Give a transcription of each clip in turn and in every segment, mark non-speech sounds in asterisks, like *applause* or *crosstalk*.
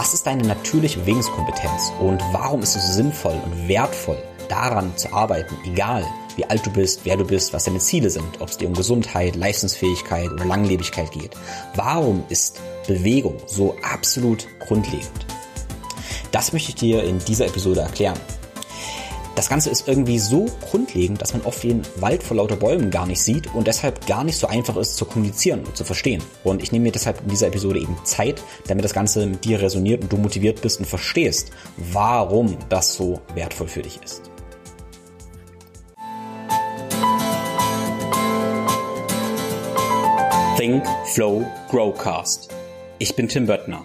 Was ist deine natürliche Bewegungskompetenz und warum ist es sinnvoll und wertvoll, daran zu arbeiten, egal wie alt du bist, wer du bist, was deine Ziele sind, ob es dir um Gesundheit, Leistungsfähigkeit oder Langlebigkeit geht. Warum ist Bewegung so absolut grundlegend? Das möchte ich dir in dieser Episode erklären. Das Ganze ist irgendwie so grundlegend, dass man oft den Wald vor lauter Bäumen gar nicht sieht und deshalb gar nicht so einfach ist zu kommunizieren und zu verstehen. Und ich nehme mir deshalb in dieser Episode eben Zeit, damit das Ganze mit dir resoniert und du motiviert bist und verstehst, warum das so wertvoll für dich ist. Think, Flow, Growcast. Ich bin Tim Böttner.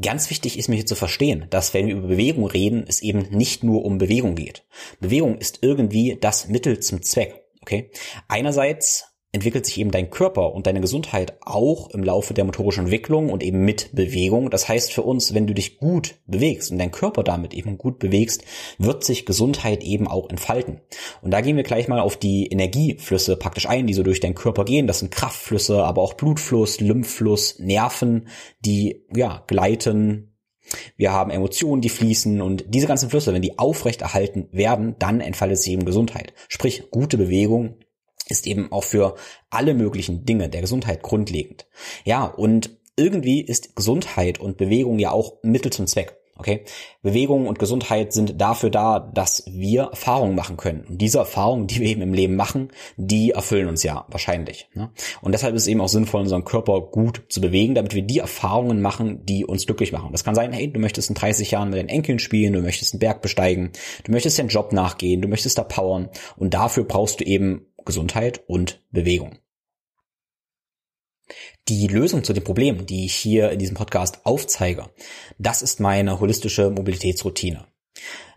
Ganz wichtig ist mir hier zu verstehen, dass wenn wir über Bewegung reden, es eben nicht nur um Bewegung geht. Bewegung ist irgendwie das Mittel zum Zweck. Okay? Einerseits entwickelt sich eben dein Körper und deine Gesundheit auch im Laufe der motorischen Entwicklung und eben mit Bewegung. Das heißt für uns, wenn du dich gut bewegst und dein Körper damit eben gut bewegst, wird sich Gesundheit eben auch entfalten. Und da gehen wir gleich mal auf die Energieflüsse praktisch ein, die so durch deinen Körper gehen. Das sind Kraftflüsse, aber auch Blutfluss, Lymphfluss, Nerven, die ja gleiten, wir haben Emotionen, die fließen und diese ganzen Flüsse, wenn die aufrechterhalten werden, dann entfaltet sich eben Gesundheit. Sprich, gute Bewegung ist eben auch für alle möglichen Dinge der Gesundheit grundlegend. Ja, und irgendwie ist Gesundheit und Bewegung ja auch Mittel zum Zweck. Okay? Bewegung und Gesundheit sind dafür da, dass wir Erfahrungen machen können. Und diese Erfahrungen, die wir eben im Leben machen, die erfüllen uns ja wahrscheinlich. Ne? Und deshalb ist es eben auch sinnvoll, unseren Körper gut zu bewegen, damit wir die Erfahrungen machen, die uns glücklich machen. Das kann sein, hey, du möchtest in 30 Jahren mit deinen Enkeln spielen, du möchtest einen Berg besteigen, du möchtest deinen Job nachgehen, du möchtest da powern. Und dafür brauchst du eben Gesundheit und Bewegung. Die Lösung zu den Problemen, die ich hier in diesem Podcast aufzeige, das ist meine holistische Mobilitätsroutine.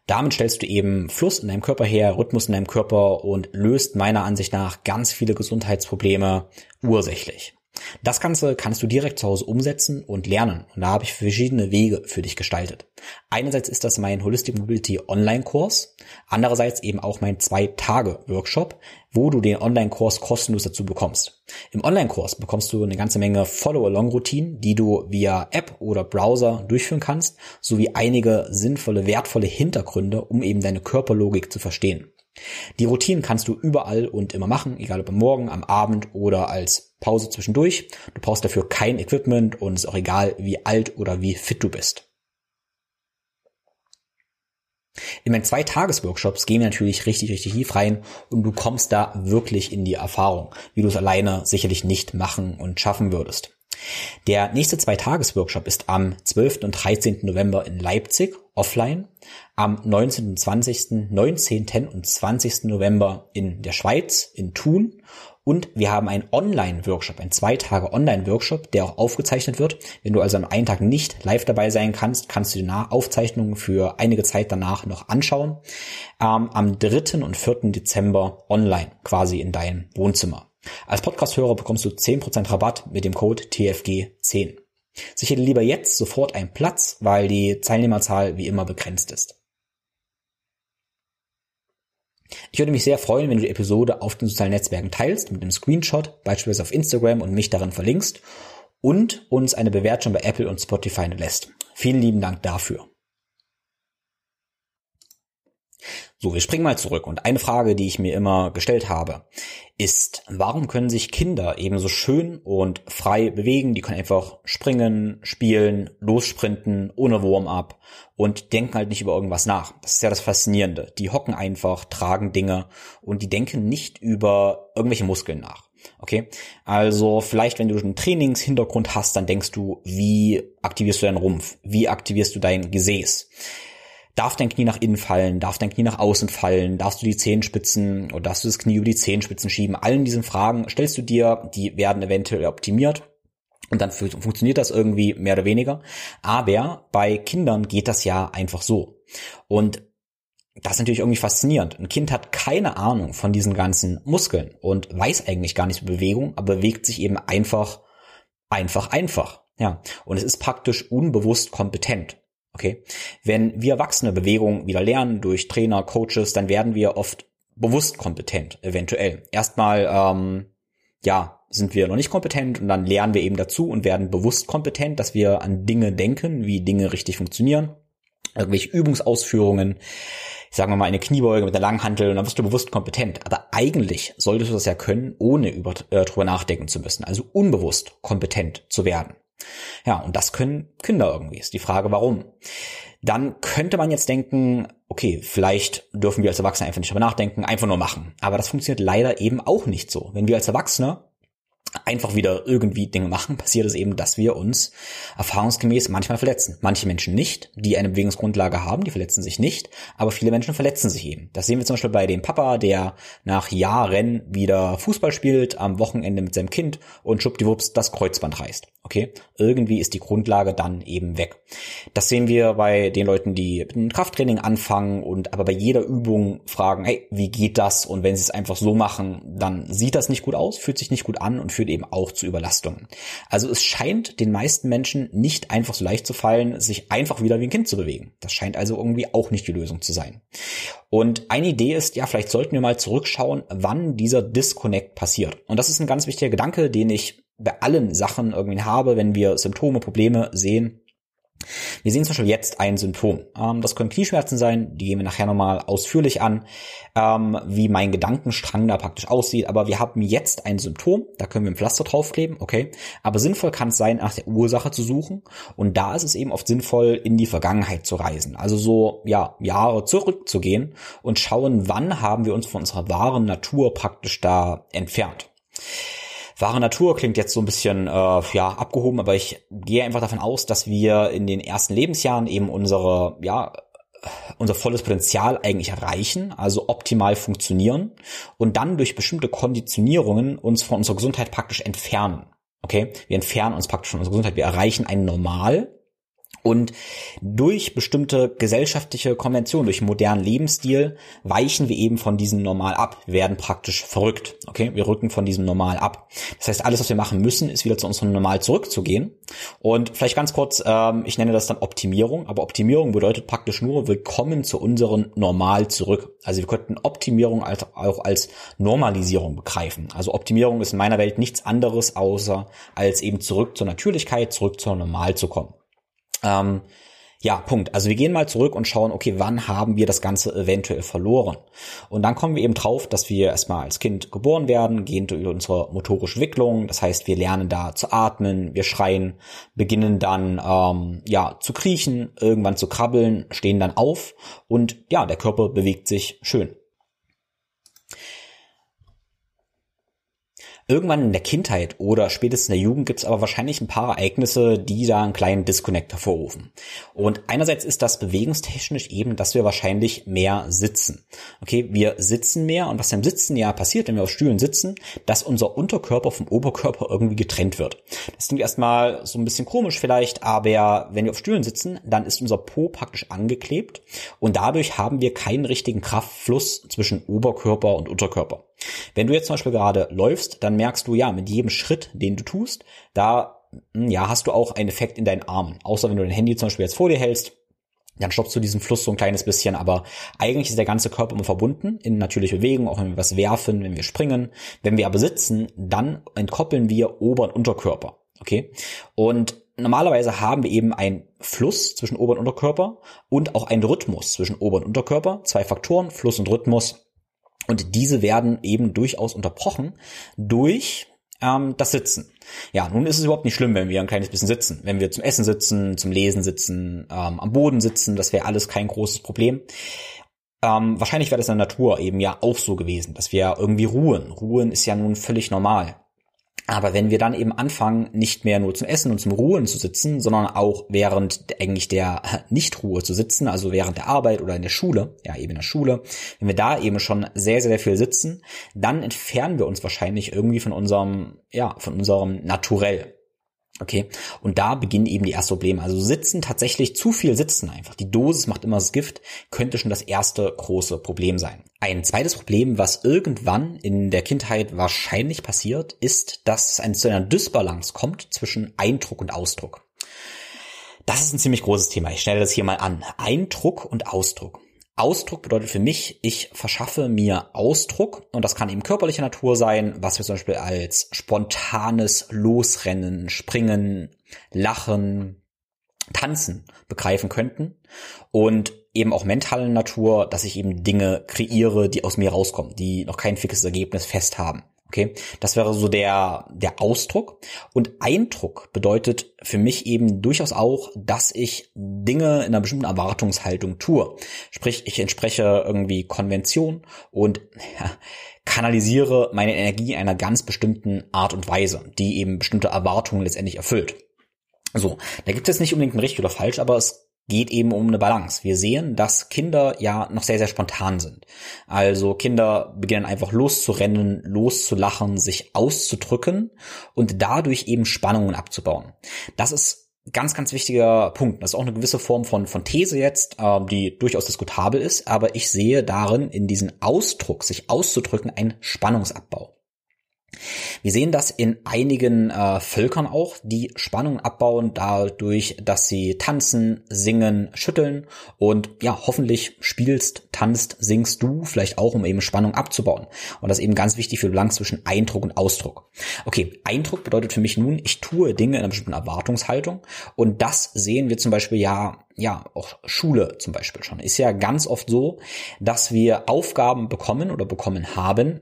Damit stellst du eben Fluss in deinem Körper her, Rhythmus in deinem Körper und löst meiner Ansicht nach ganz viele Gesundheitsprobleme ursächlich. Das Ganze kannst du direkt zu Hause umsetzen und lernen. Und da habe ich verschiedene Wege für dich gestaltet. Einerseits ist das mein Holistic Mobility Online-Kurs, andererseits eben auch mein Zwei-Tage-Workshop, wo du den Online-Kurs kostenlos dazu bekommst. Im Online-Kurs bekommst du eine ganze Menge Follow-along-Routinen, die du via App oder Browser durchführen kannst, sowie einige sinnvolle, wertvolle Hintergründe, um eben deine Körperlogik zu verstehen. Die Routinen kannst du überall und immer machen, egal ob am Morgen, am Abend oder als Pause zwischendurch. Du brauchst dafür kein Equipment und es ist auch egal, wie alt oder wie fit du bist. In meinen zwei Tages-Workshops gehen wir natürlich richtig, richtig tief rein und du kommst da wirklich in die Erfahrung, wie du es alleine sicherlich nicht machen und schaffen würdest. Der nächste Zwei-Tages-Workshop ist am 12. und 13. November in Leipzig offline, am 19. und 20., 19. und 20. November in der Schweiz, in Thun und wir haben einen Online-Workshop, einen zwei Tage Online-Workshop, der auch aufgezeichnet wird. Wenn du also an einem Tag nicht live dabei sein kannst, kannst du die Aufzeichnungen für einige Zeit danach noch anschauen. Ähm, am 3. und 4. Dezember online, quasi in deinem Wohnzimmer. Als Podcast-Hörer bekommst du 10% Rabatt mit dem Code TFG10. Sichere lieber jetzt sofort einen Platz, weil die Teilnehmerzahl wie immer begrenzt ist. Ich würde mich sehr freuen, wenn du die Episode auf den sozialen Netzwerken teilst, mit einem Screenshot, beispielsweise auf Instagram und mich darin verlinkst und uns eine Bewertung bei Apple und Spotify lässt. Vielen lieben Dank dafür. So, wir springen mal zurück. Und eine Frage, die ich mir immer gestellt habe, ist, warum können sich Kinder ebenso schön und frei bewegen? Die können einfach springen, spielen, lossprinten, ohne Warm-up und denken halt nicht über irgendwas nach. Das ist ja das Faszinierende. Die hocken einfach, tragen Dinge und die denken nicht über irgendwelche Muskeln nach. Okay, also vielleicht, wenn du einen Trainingshintergrund hast, dann denkst du, wie aktivierst du deinen Rumpf? Wie aktivierst du dein Gesäß? Darf dein Knie nach innen fallen? Darf dein Knie nach außen fallen? Darfst du die Zehenspitzen oder darfst du das Knie über die Zehenspitzen schieben? Allen diesen Fragen stellst du dir, die werden eventuell optimiert. Und dann funktioniert das irgendwie mehr oder weniger. Aber bei Kindern geht das ja einfach so. Und das ist natürlich irgendwie faszinierend. Ein Kind hat keine Ahnung von diesen ganzen Muskeln und weiß eigentlich gar nicht über Bewegung, aber bewegt sich eben einfach, einfach, einfach. Ja. Und es ist praktisch unbewusst kompetent. Okay. Wenn wir Erwachsene Bewegung wieder lernen durch Trainer, Coaches, dann werden wir oft bewusst kompetent, eventuell. Erstmal, ähm, ja, sind wir noch nicht kompetent und dann lernen wir eben dazu und werden bewusst kompetent, dass wir an Dinge denken, wie Dinge richtig funktionieren. Irgendwelche Übungsausführungen, sagen wir mal eine Kniebeuge mit einer Langhantel und dann wirst du bewusst kompetent. Aber eigentlich solltest du das ja können, ohne über, äh, drüber nachdenken zu müssen. Also unbewusst kompetent zu werden. Ja, und das können Kinder irgendwie. Ist die Frage, warum. Dann könnte man jetzt denken, okay, vielleicht dürfen wir als Erwachsene einfach nicht darüber nachdenken, einfach nur machen. Aber das funktioniert leider eben auch nicht so. Wenn wir als Erwachsene einfach wieder irgendwie Dinge machen, passiert es eben, dass wir uns erfahrungsgemäß manchmal verletzen. Manche Menschen nicht, die eine Bewegungsgrundlage haben, die verletzen sich nicht, aber viele Menschen verletzen sich eben. Das sehen wir zum Beispiel bei dem Papa, der nach Jahren wieder Fußball spielt, am Wochenende mit seinem Kind und schubdiwups das Kreuzband reißt. Okay? Irgendwie ist die Grundlage dann eben weg. Das sehen wir bei den Leuten, die mit einem Krafttraining anfangen und aber bei jeder Übung fragen, hey, wie geht das? Und wenn sie es einfach so machen, dann sieht das nicht gut aus, fühlt sich nicht gut an und fühlt führt eben auch zu Überlastungen. Also es scheint den meisten Menschen nicht einfach so leicht zu fallen, sich einfach wieder wie ein Kind zu bewegen. Das scheint also irgendwie auch nicht die Lösung zu sein. Und eine Idee ist, ja, vielleicht sollten wir mal zurückschauen, wann dieser Disconnect passiert. Und das ist ein ganz wichtiger Gedanke, den ich bei allen Sachen irgendwie habe, wenn wir Symptome, Probleme sehen, wir sehen zum Beispiel jetzt ein Symptom. Ähm, das können Knieschmerzen sein, die gehen wir nachher nochmal ausführlich an, ähm, wie mein Gedankenstrang da praktisch aussieht. Aber wir haben jetzt ein Symptom, da können wir ein Pflaster draufkleben, okay. Aber sinnvoll kann es sein, nach der Ursache zu suchen. Und da ist es eben oft sinnvoll, in die Vergangenheit zu reisen. Also so, ja, Jahre zurückzugehen und schauen, wann haben wir uns von unserer wahren Natur praktisch da entfernt. Wahre Natur klingt jetzt so ein bisschen äh, ja abgehoben, aber ich gehe einfach davon aus, dass wir in den ersten Lebensjahren eben unsere ja unser volles Potenzial eigentlich erreichen, also optimal funktionieren und dann durch bestimmte Konditionierungen uns von unserer Gesundheit praktisch entfernen. Okay, wir entfernen uns praktisch von unserer Gesundheit. Wir erreichen ein Normal, und durch bestimmte gesellschaftliche Konventionen, durch modernen Lebensstil weichen wir eben von diesem Normal ab. Werden praktisch verrückt. Okay, wir rücken von diesem Normal ab. Das heißt, alles, was wir machen müssen, ist wieder zu unserem Normal zurückzugehen. Und vielleicht ganz kurz, ähm, ich nenne das dann Optimierung. Aber Optimierung bedeutet praktisch nur, wir kommen zu unserem Normal zurück. Also wir könnten Optimierung als, auch als Normalisierung begreifen. Also Optimierung ist in meiner Welt nichts anderes, außer als eben zurück zur Natürlichkeit, zurück zur Normal zu kommen. Ähm, ja, Punkt. Also wir gehen mal zurück und schauen, okay, wann haben wir das Ganze eventuell verloren? Und dann kommen wir eben drauf, dass wir erstmal als Kind geboren werden, gehen durch unsere motorische Entwicklung. Das heißt, wir lernen da zu atmen, wir schreien, beginnen dann ähm, ja zu kriechen, irgendwann zu krabbeln, stehen dann auf und ja, der Körper bewegt sich schön. Irgendwann in der Kindheit oder spätestens in der Jugend gibt es aber wahrscheinlich ein paar Ereignisse, die da einen kleinen Disconnect hervorrufen. Und einerseits ist das bewegungstechnisch eben, dass wir wahrscheinlich mehr sitzen. Okay, wir sitzen mehr und was beim Sitzen ja passiert, wenn wir auf Stühlen sitzen, dass unser Unterkörper vom Oberkörper irgendwie getrennt wird. Das klingt erstmal so ein bisschen komisch vielleicht, aber wenn wir auf Stühlen sitzen, dann ist unser Po praktisch angeklebt und dadurch haben wir keinen richtigen Kraftfluss zwischen Oberkörper und Unterkörper. Wenn du jetzt zum Beispiel gerade läufst, dann merkst du ja, mit jedem Schritt, den du tust, da hm, ja, hast du auch einen Effekt in deinen Armen. Außer wenn du dein Handy zum Beispiel jetzt vor dir hältst, dann stoppst du diesen Fluss so ein kleines bisschen, aber eigentlich ist der ganze Körper immer verbunden in natürliche Bewegung, auch wenn wir was werfen, wenn wir springen. Wenn wir aber sitzen, dann entkoppeln wir Ober- und Unterkörper. Okay? Und normalerweise haben wir eben einen Fluss zwischen Ober- und Unterkörper und auch einen Rhythmus zwischen Ober- und Unterkörper. Zwei Faktoren, Fluss und Rhythmus. Und diese werden eben durchaus unterbrochen durch ähm, das Sitzen. Ja, nun ist es überhaupt nicht schlimm, wenn wir ein kleines bisschen sitzen. Wenn wir zum Essen sitzen, zum Lesen sitzen, ähm, am Boden sitzen, das wäre alles kein großes Problem. Ähm, wahrscheinlich wäre das in der Natur eben ja auch so gewesen, dass wir irgendwie ruhen. Ruhen ist ja nun völlig normal. Aber wenn wir dann eben anfangen, nicht mehr nur zum Essen und zum Ruhen zu sitzen, sondern auch während eigentlich der Nichtruhe zu sitzen, also während der Arbeit oder in der Schule, ja eben in der Schule, wenn wir da eben schon sehr, sehr viel sitzen, dann entfernen wir uns wahrscheinlich irgendwie von unserem, ja, von unserem Naturell. Okay, und da beginnen eben die ersten Probleme. Also sitzen tatsächlich zu viel sitzen einfach. Die Dosis macht immer das Gift, könnte schon das erste große Problem sein. Ein zweites Problem, was irgendwann in der Kindheit wahrscheinlich passiert, ist, dass es zu einer Dysbalance kommt zwischen Eindruck und Ausdruck. Das ist ein ziemlich großes Thema. Ich stelle das hier mal an. Eindruck und Ausdruck. Ausdruck bedeutet für mich, ich verschaffe mir Ausdruck und das kann eben körperlicher Natur sein, was wir zum Beispiel als spontanes Losrennen, Springen, Lachen, Tanzen begreifen könnten und eben auch mentale Natur, dass ich eben Dinge kreiere, die aus mir rauskommen, die noch kein fixes Ergebnis fest haben. Okay, das wäre so der, der Ausdruck. Und Eindruck bedeutet für mich eben durchaus auch, dass ich Dinge in einer bestimmten Erwartungshaltung tue. Sprich, ich entspreche irgendwie Konvention und ja, kanalisiere meine Energie in einer ganz bestimmten Art und Weise, die eben bestimmte Erwartungen letztendlich erfüllt. So, da gibt es nicht unbedingt ein richtig oder falsch, aber es geht eben um eine Balance. Wir sehen, dass Kinder ja noch sehr, sehr spontan sind. Also Kinder beginnen einfach loszurennen, loszulachen, sich auszudrücken und dadurch eben Spannungen abzubauen. Das ist ganz, ganz wichtiger Punkt. Das ist auch eine gewisse Form von, von These jetzt, äh, die durchaus diskutabel ist, aber ich sehe darin, in diesen Ausdruck, sich auszudrücken, einen Spannungsabbau. Wir sehen das in einigen äh, Völkern auch, die Spannung abbauen dadurch, dass sie tanzen, singen, schütteln und ja, hoffentlich spielst, tanzt, singst du vielleicht auch, um eben Spannung abzubauen. Und das ist eben ganz wichtig für den Balance zwischen Eindruck und Ausdruck. Okay, Eindruck bedeutet für mich nun, ich tue Dinge in einer bestimmten Erwartungshaltung und das sehen wir zum Beispiel ja ja, auch Schule zum Beispiel schon. Ist ja ganz oft so, dass wir Aufgaben bekommen oder bekommen haben,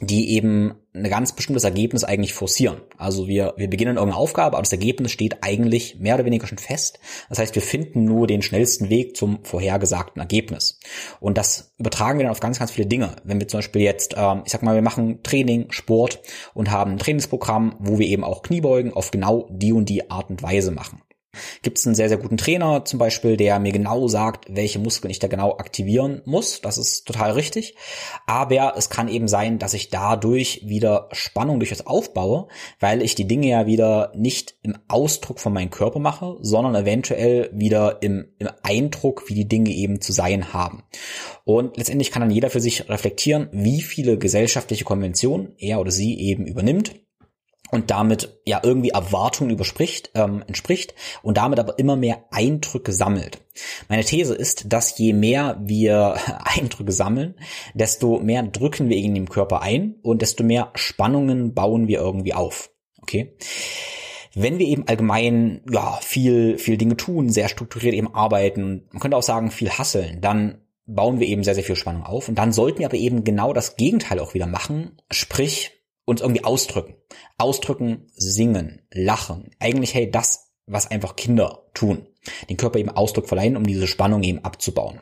die eben ein ganz bestimmtes Ergebnis eigentlich forcieren. Also wir, wir beginnen irgendeine Aufgabe, aber das Ergebnis steht eigentlich mehr oder weniger schon fest. Das heißt, wir finden nur den schnellsten Weg zum vorhergesagten Ergebnis. Und das übertragen wir dann auf ganz, ganz viele Dinge. Wenn wir zum Beispiel jetzt, ähm, ich sag mal, wir machen Training, Sport und haben ein Trainingsprogramm, wo wir eben auch Kniebeugen auf genau die und die Art und Weise machen. Gibt es einen sehr, sehr guten Trainer zum Beispiel, der mir genau sagt, welche Muskeln ich da genau aktivieren muss. Das ist total richtig. Aber es kann eben sein, dass ich dadurch wieder Spannung durchaus aufbaue, weil ich die Dinge ja wieder nicht im Ausdruck von meinem Körper mache, sondern eventuell wieder im, im Eindruck, wie die Dinge eben zu sein haben. Und letztendlich kann dann jeder für sich reflektieren, wie viele gesellschaftliche Konventionen er oder sie eben übernimmt und damit ja irgendwie Erwartungen überspricht, ähm, entspricht und damit aber immer mehr Eindrücke sammelt. Meine These ist, dass je mehr wir *laughs* Eindrücke sammeln, desto mehr drücken wir in den Körper ein und desto mehr Spannungen bauen wir irgendwie auf. Okay? Wenn wir eben allgemein ja viel viel Dinge tun, sehr strukturiert eben arbeiten, man könnte auch sagen viel hasseln, dann bauen wir eben sehr sehr viel Spannung auf und dann sollten wir aber eben genau das Gegenteil auch wieder machen, sprich uns irgendwie ausdrücken. Ausdrücken, singen, lachen. Eigentlich, hey, das, was einfach Kinder tun. Den Körper eben Ausdruck verleihen, um diese Spannung eben abzubauen.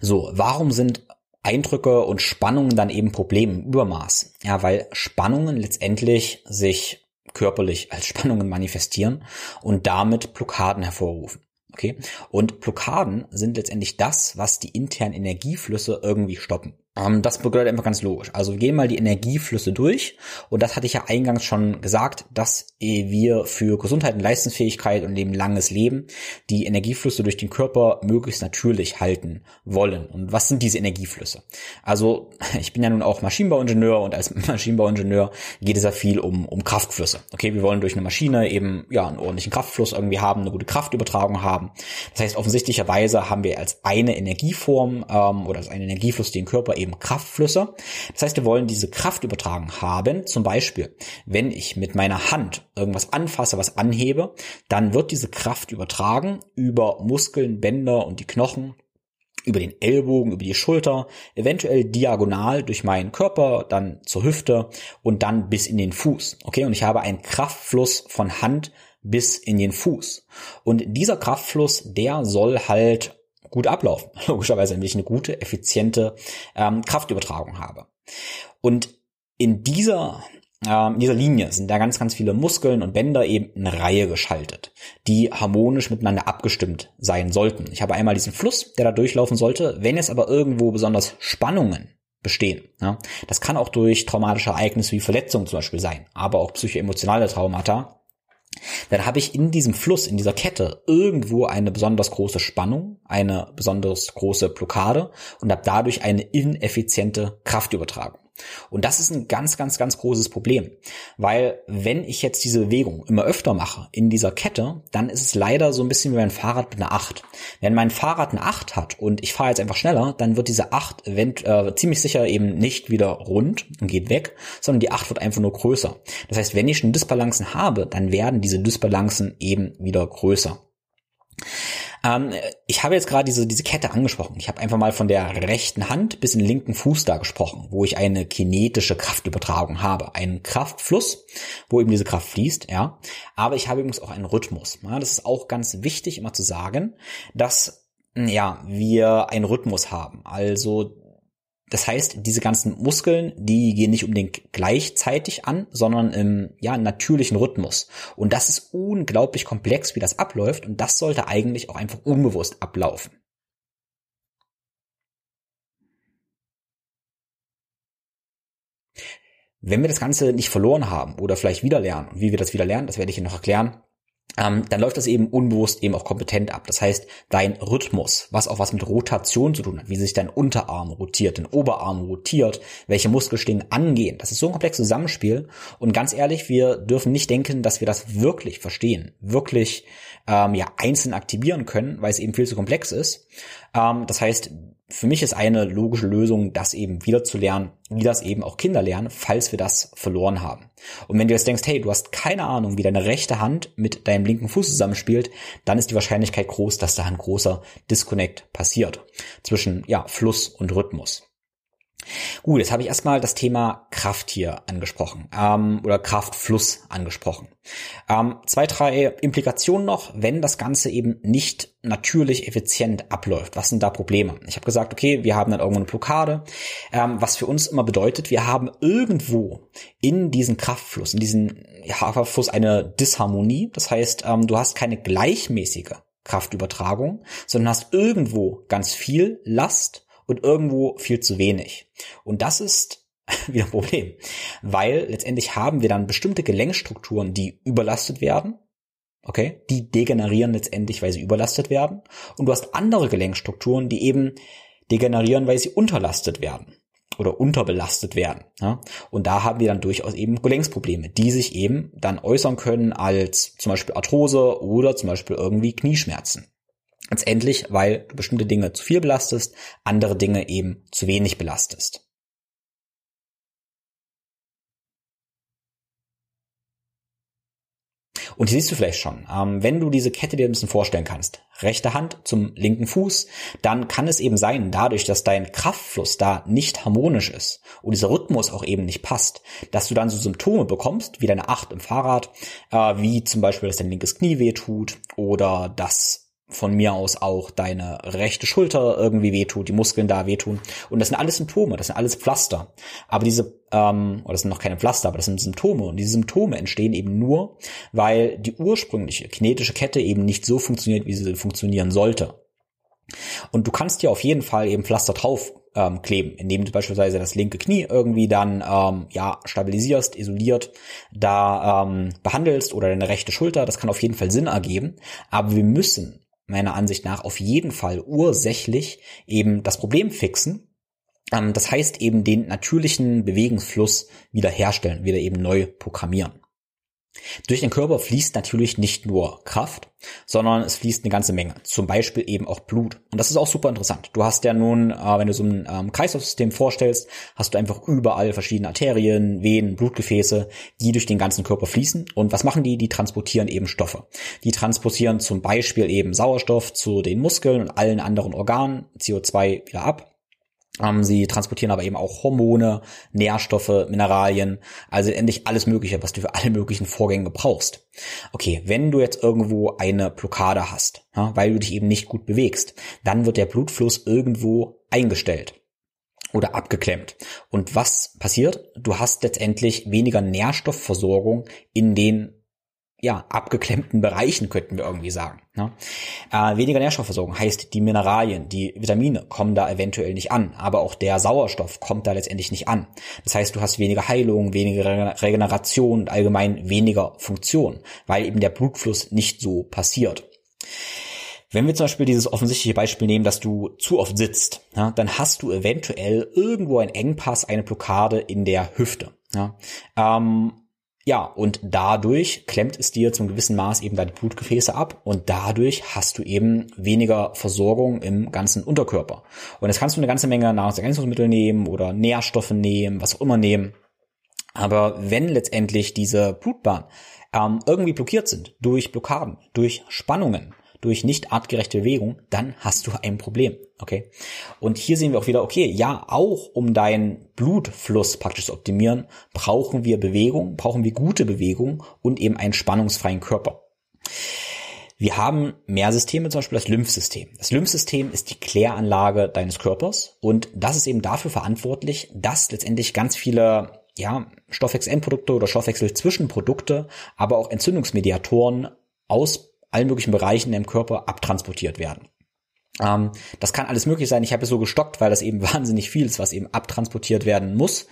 So, warum sind Eindrücke und Spannungen dann eben Probleme im Übermaß? Ja, weil Spannungen letztendlich sich körperlich als Spannungen manifestieren und damit Blockaden hervorrufen. Okay? Und Blockaden sind letztendlich das, was die internen Energieflüsse irgendwie stoppen. Ähm, das bedeutet einfach ganz logisch. Also wir gehen mal die Energieflüsse durch und das hatte ich ja eingangs schon gesagt, dass wir für Gesundheit und Leistungsfähigkeit und eben langes Leben die Energieflüsse durch den Körper möglichst natürlich halten wollen. Und was sind diese Energieflüsse? Also *laughs* ich bin ja nun auch Maschinenbauingenieur und als *laughs* Maschinenbauingenieur geht es ja viel um, um Kraftflüsse. Okay, wir wollen durch eine Maschine eben ja einen ordentlichen Kraftfluss irgendwie haben, eine gute Kraftübertragung haben. Das heißt, offensichtlicherweise haben wir als eine Energieform ähm, oder als einen Energiefluss den Körper eben eben Kraftflüsse. Das heißt, wir wollen diese Kraft übertragen haben. Zum Beispiel, wenn ich mit meiner Hand irgendwas anfasse, was anhebe, dann wird diese Kraft übertragen über Muskeln, Bänder und die Knochen über den Ellbogen, über die Schulter, eventuell diagonal durch meinen Körper, dann zur Hüfte und dann bis in den Fuß. Okay, und ich habe einen Kraftfluss von Hand bis in den Fuß. Und dieser Kraftfluss, der soll halt gut ablaufen. *laughs* Logischerweise, wenn ich eine gute, effiziente ähm, Kraftübertragung habe. Und in dieser ähm, in dieser Linie sind da ganz, ganz viele Muskeln und Bänder eben in Reihe geschaltet, die harmonisch miteinander abgestimmt sein sollten. Ich habe einmal diesen Fluss, der da durchlaufen sollte. Wenn es aber irgendwo besonders Spannungen bestehen, ja, das kann auch durch traumatische Ereignisse wie Verletzungen zum Beispiel sein, aber auch psychoemotionale Traumata, dann habe ich in diesem Fluss, in dieser Kette irgendwo eine besonders große Spannung, eine besonders große Blockade und habe dadurch eine ineffiziente Kraftübertragung. Und das ist ein ganz, ganz, ganz großes Problem, weil wenn ich jetzt diese Bewegung immer öfter mache in dieser Kette, dann ist es leider so ein bisschen wie mein Fahrrad mit einer 8. Wenn mein Fahrrad eine 8 hat und ich fahre jetzt einfach schneller, dann wird diese 8 event äh, ziemlich sicher eben nicht wieder rund und geht weg, sondern die 8 wird einfach nur größer. Das heißt, wenn ich schon Disbalancen habe, dann werden diese Disbalancen eben wieder größer. Ähm, ich habe jetzt gerade diese, diese Kette angesprochen. Ich habe einfach mal von der rechten Hand bis in den linken Fuß da gesprochen, wo ich eine kinetische Kraftübertragung habe. Einen Kraftfluss, wo eben diese Kraft fließt, ja. Aber ich habe übrigens auch einen Rhythmus. Ja, das ist auch ganz wichtig, immer zu sagen, dass ja, wir einen Rhythmus haben. Also das heißt, diese ganzen Muskeln, die gehen nicht unbedingt gleichzeitig an, sondern im ja, natürlichen Rhythmus. Und das ist unglaublich komplex, wie das abläuft. Und das sollte eigentlich auch einfach unbewusst ablaufen. Wenn wir das Ganze nicht verloren haben oder vielleicht wieder lernen, und wie wir das wieder lernen, das werde ich Ihnen noch erklären, ähm, dann läuft das eben unbewusst eben auch kompetent ab. Das heißt, dein Rhythmus, was auch was mit Rotation zu tun hat, wie sich dein Unterarm rotiert, dein Oberarm rotiert, welche Muskelstänge angehen, das ist so ein komplexes Zusammenspiel. Und ganz ehrlich, wir dürfen nicht denken, dass wir das wirklich verstehen, wirklich ähm, ja einzeln aktivieren können, weil es eben viel zu komplex ist. Ähm, das heißt, für mich ist eine logische Lösung, das eben wieder zu lernen, wie das eben auch Kinder lernen, falls wir das verloren haben. Und wenn du jetzt denkst, hey, du hast keine Ahnung, wie deine rechte Hand mit deinem linken Fuß zusammenspielt, dann ist die Wahrscheinlichkeit groß, dass da ein großer Disconnect passiert zwischen ja, Fluss und Rhythmus. Gut, jetzt habe ich erstmal das Thema Kraft hier angesprochen ähm, oder Kraftfluss angesprochen. Ähm, zwei, drei Implikationen noch, wenn das Ganze eben nicht natürlich effizient abläuft. Was sind da Probleme? Ich habe gesagt, okay, wir haben dann irgendwo eine Blockade, ähm, was für uns immer bedeutet, wir haben irgendwo in diesem Kraftfluss, in diesem ja, Kraftfluss eine Disharmonie. Das heißt, ähm, du hast keine gleichmäßige Kraftübertragung, sondern hast irgendwo ganz viel Last und irgendwo viel zu wenig. Und das ist *laughs* wieder ein Problem, weil letztendlich haben wir dann bestimmte Gelenkstrukturen, die überlastet werden. Okay, die degenerieren letztendlich, weil sie überlastet werden. Und du hast andere Gelenkstrukturen, die eben degenerieren, weil sie unterlastet werden oder unterbelastet werden. Ja? Und da haben wir dann durchaus eben Gelenksprobleme, die sich eben dann äußern können als zum Beispiel Arthrose oder zum Beispiel irgendwie Knieschmerzen. Letztendlich, weil du bestimmte Dinge zu viel belastest, andere Dinge eben zu wenig belastest. Und hier siehst du vielleicht schon, ähm, wenn du diese Kette dir ein bisschen vorstellen kannst, rechte Hand zum linken Fuß, dann kann es eben sein, dadurch, dass dein Kraftfluss da nicht harmonisch ist und dieser Rhythmus auch eben nicht passt, dass du dann so Symptome bekommst, wie deine Acht im Fahrrad, äh, wie zum Beispiel, dass dein linkes Knie wehtut oder dass von mir aus auch deine rechte Schulter irgendwie wehtut, die Muskeln da wehtun. Und das sind alles Symptome, das sind alles Pflaster. Aber diese, ähm, oder das sind noch keine Pflaster, aber das sind Symptome. Und diese Symptome entstehen eben nur, weil die ursprüngliche kinetische Kette eben nicht so funktioniert, wie sie funktionieren sollte. Und du kannst dir auf jeden Fall eben Pflaster drauf ähm, kleben, indem du beispielsweise das linke Knie irgendwie dann ähm, ja stabilisierst, isoliert, da ähm, behandelst oder deine rechte Schulter. Das kann auf jeden Fall Sinn ergeben. Aber wir müssen meiner Ansicht nach auf jeden Fall ursächlich eben das Problem fixen. Ähm, das heißt eben den natürlichen Bewegungsfluss wiederherstellen, wieder eben neu programmieren. Durch den Körper fließt natürlich nicht nur Kraft, sondern es fließt eine ganze Menge. Zum Beispiel eben auch Blut. Und das ist auch super interessant. Du hast ja nun, äh, wenn du so ein ähm, Kreislaufsystem vorstellst, hast du einfach überall verschiedene Arterien, Venen, Blutgefäße, die durch den ganzen Körper fließen. Und was machen die? Die transportieren eben Stoffe. Die transportieren zum Beispiel eben Sauerstoff zu den Muskeln und allen anderen Organen, CO2 wieder ab sie transportieren aber eben auch Hormone, Nährstoffe, Mineralien, also endlich alles Mögliche, was du für alle möglichen Vorgänge brauchst. Okay, wenn du jetzt irgendwo eine Blockade hast, ja, weil du dich eben nicht gut bewegst, dann wird der Blutfluss irgendwo eingestellt. oder abgeklemmt. Und was passiert? Du hast letztendlich weniger Nährstoffversorgung in den ja, abgeklemmten Bereichen, könnten wir irgendwie sagen. Ne? Äh, weniger Nährstoffversorgung heißt, die Mineralien, die Vitamine kommen da eventuell nicht an, aber auch der Sauerstoff kommt da letztendlich nicht an. Das heißt, du hast weniger Heilung, weniger Regeneration und allgemein weniger Funktion, weil eben der Blutfluss nicht so passiert. Wenn wir zum Beispiel dieses offensichtliche Beispiel nehmen, dass du zu oft sitzt, ja, dann hast du eventuell irgendwo einen Engpass, eine Blockade in der Hüfte. Ja. Ähm, ja, und dadurch klemmt es dir zum gewissen Maß eben deine Blutgefäße ab und dadurch hast du eben weniger Versorgung im ganzen Unterkörper. Und jetzt kannst du eine ganze Menge Nahrungsergänzungsmittel nehmen oder Nährstoffe nehmen, was auch immer nehmen. Aber wenn letztendlich diese Blutbahn ähm, irgendwie blockiert sind durch Blockaden, durch Spannungen, durch nicht artgerechte Bewegung, dann hast du ein Problem. Okay. Und hier sehen wir auch wieder, okay, ja, auch um deinen Blutfluss praktisch zu optimieren, brauchen wir Bewegung, brauchen wir gute Bewegung und eben einen spannungsfreien Körper. Wir haben mehr Systeme, zum Beispiel das Lymphsystem. Das Lymphsystem ist die Kläranlage deines Körpers und das ist eben dafür verantwortlich, dass letztendlich ganz viele ja, Stoffwechselendprodukte oder Stoffwechselzwischenprodukte, aber auch Entzündungsmediatoren aus allen möglichen Bereichen im Körper abtransportiert werden. Ähm, das kann alles möglich sein. Ich habe es so gestockt, weil das eben *laughs* wahnsinnig viel ist, was eben abtransportiert werden muss.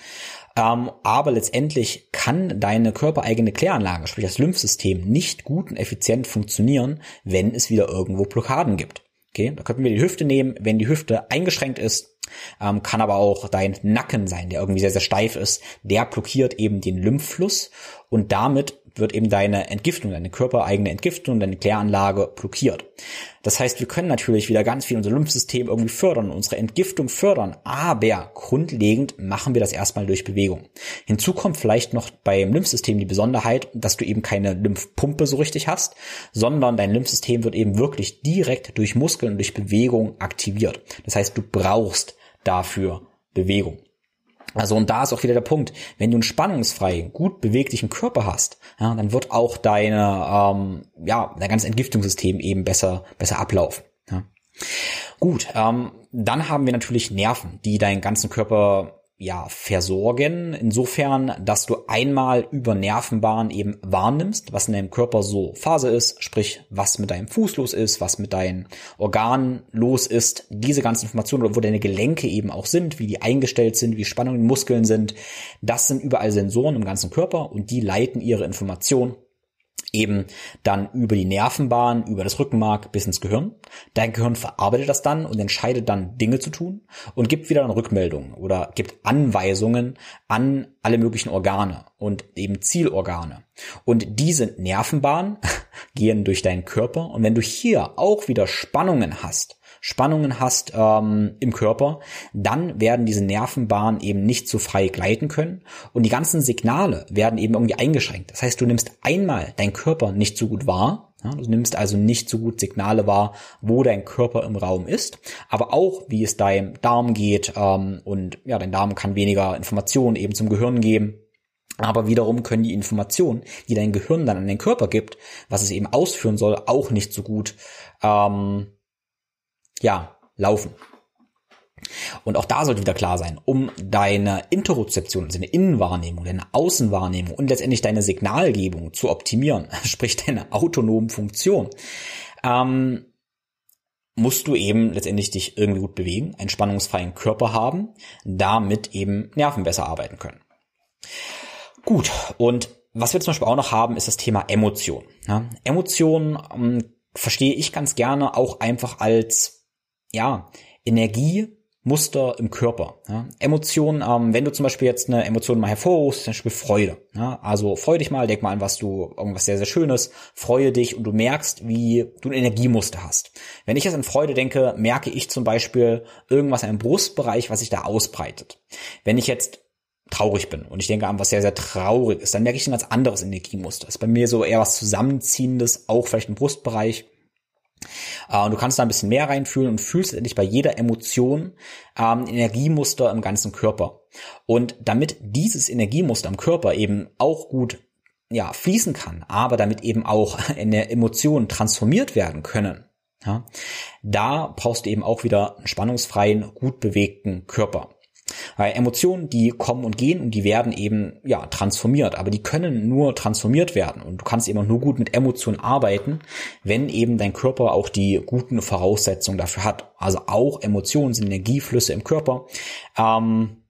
Ähm, aber letztendlich kann deine körpereigene Kläranlage, sprich das Lymphsystem, nicht gut und effizient funktionieren, wenn es wieder irgendwo Blockaden gibt. Okay, da könnten wir die Hüfte nehmen. Wenn die Hüfte eingeschränkt ist, ähm, kann aber auch dein Nacken sein, der irgendwie sehr, sehr steif ist. Der blockiert eben den Lymphfluss und damit wird eben deine Entgiftung, deine körpereigene Entgiftung, deine Kläranlage blockiert. Das heißt, wir können natürlich wieder ganz viel unser Lymphsystem irgendwie fördern, unsere Entgiftung fördern, aber grundlegend machen wir das erstmal durch Bewegung. Hinzu kommt vielleicht noch beim Lymphsystem die Besonderheit, dass du eben keine Lymphpumpe so richtig hast, sondern dein Lymphsystem wird eben wirklich direkt durch Muskeln durch Bewegung aktiviert. Das heißt, du brauchst dafür Bewegung. Also und da ist auch wieder der Punkt, wenn du einen spannungsfreien, gut beweglichen Körper hast, ja, dann wird auch deine, ähm, ja, dein ganzes Entgiftungssystem eben besser, besser ablaufen. Ja. Gut, ähm, dann haben wir natürlich Nerven, die deinen ganzen Körper ja, versorgen. Insofern, dass du einmal über Nervenbahn eben wahrnimmst, was in deinem Körper so Phase ist, sprich, was mit deinem Fuß los ist, was mit deinen Organen los ist, diese ganzen Informationen, wo deine Gelenke eben auch sind, wie die eingestellt sind, wie Spannungen in Muskeln sind, das sind überall Sensoren im ganzen Körper und die leiten ihre Informationen eben dann über die Nervenbahn, über das Rückenmark bis ins Gehirn. Dein Gehirn verarbeitet das dann und entscheidet dann Dinge zu tun und gibt wieder dann Rückmeldungen oder gibt Anweisungen an alle möglichen Organe und eben Zielorgane. Und diese Nervenbahnen *laughs* gehen durch deinen Körper und wenn du hier auch wieder Spannungen hast, Spannungen hast ähm, im Körper, dann werden diese Nervenbahnen eben nicht so frei gleiten können und die ganzen Signale werden eben irgendwie eingeschränkt. Das heißt, du nimmst einmal deinen Körper nicht so gut wahr, ja, du nimmst also nicht so gut Signale wahr, wo dein Körper im Raum ist, aber auch wie es deinem Darm geht ähm, und ja, dein Darm kann weniger Informationen eben zum Gehirn geben. Aber wiederum können die Informationen, die dein Gehirn dann an den Körper gibt, was es eben ausführen soll, auch nicht so gut ähm, ja, laufen. Und auch da sollte wieder klar sein, um deine Interozeption, also deine Innenwahrnehmung, deine Außenwahrnehmung und letztendlich deine Signalgebung zu optimieren, *laughs* sprich deine autonomen Funktion, ähm, musst du eben letztendlich dich irgendwie gut bewegen, einen spannungsfreien Körper haben, damit eben Nerven besser arbeiten können. Gut, und was wir zum Beispiel auch noch haben, ist das Thema Emotion. Ja, Emotion ähm, verstehe ich ganz gerne auch einfach als ja, Energiemuster im Körper. Ja. Emotionen, ähm, wenn du zum Beispiel jetzt eine Emotion mal hervorrufst, zum Beispiel Freude. Ja. Also freu dich mal, denk mal an was du, irgendwas sehr, sehr Schönes, freue dich und du merkst, wie du ein Energiemuster hast. Wenn ich jetzt an Freude denke, merke ich zum Beispiel irgendwas im Brustbereich, was sich da ausbreitet. Wenn ich jetzt traurig bin und ich denke an was sehr, sehr traurig ist, dann merke ich ein ganz anderes Energiemuster. Ist bei mir so eher was Zusammenziehendes, auch vielleicht im Brustbereich. Äh, und du kannst da ein bisschen mehr reinfühlen und fühlst endlich bei jeder Emotion ähm, Energiemuster im ganzen Körper. Und damit dieses Energiemuster im Körper eben auch gut ja, fließen kann, aber damit eben auch *laughs* in der Emotionen transformiert werden können, ja, da brauchst du eben auch wieder einen spannungsfreien, gut bewegten Körper. Weil Emotionen, die kommen und gehen und die werden eben, ja, transformiert. Aber die können nur transformiert werden. Und du kannst eben nur gut mit Emotionen arbeiten, wenn eben dein Körper auch die guten Voraussetzungen dafür hat. Also auch Emotionen sind Energieflüsse im Körper. Ähm,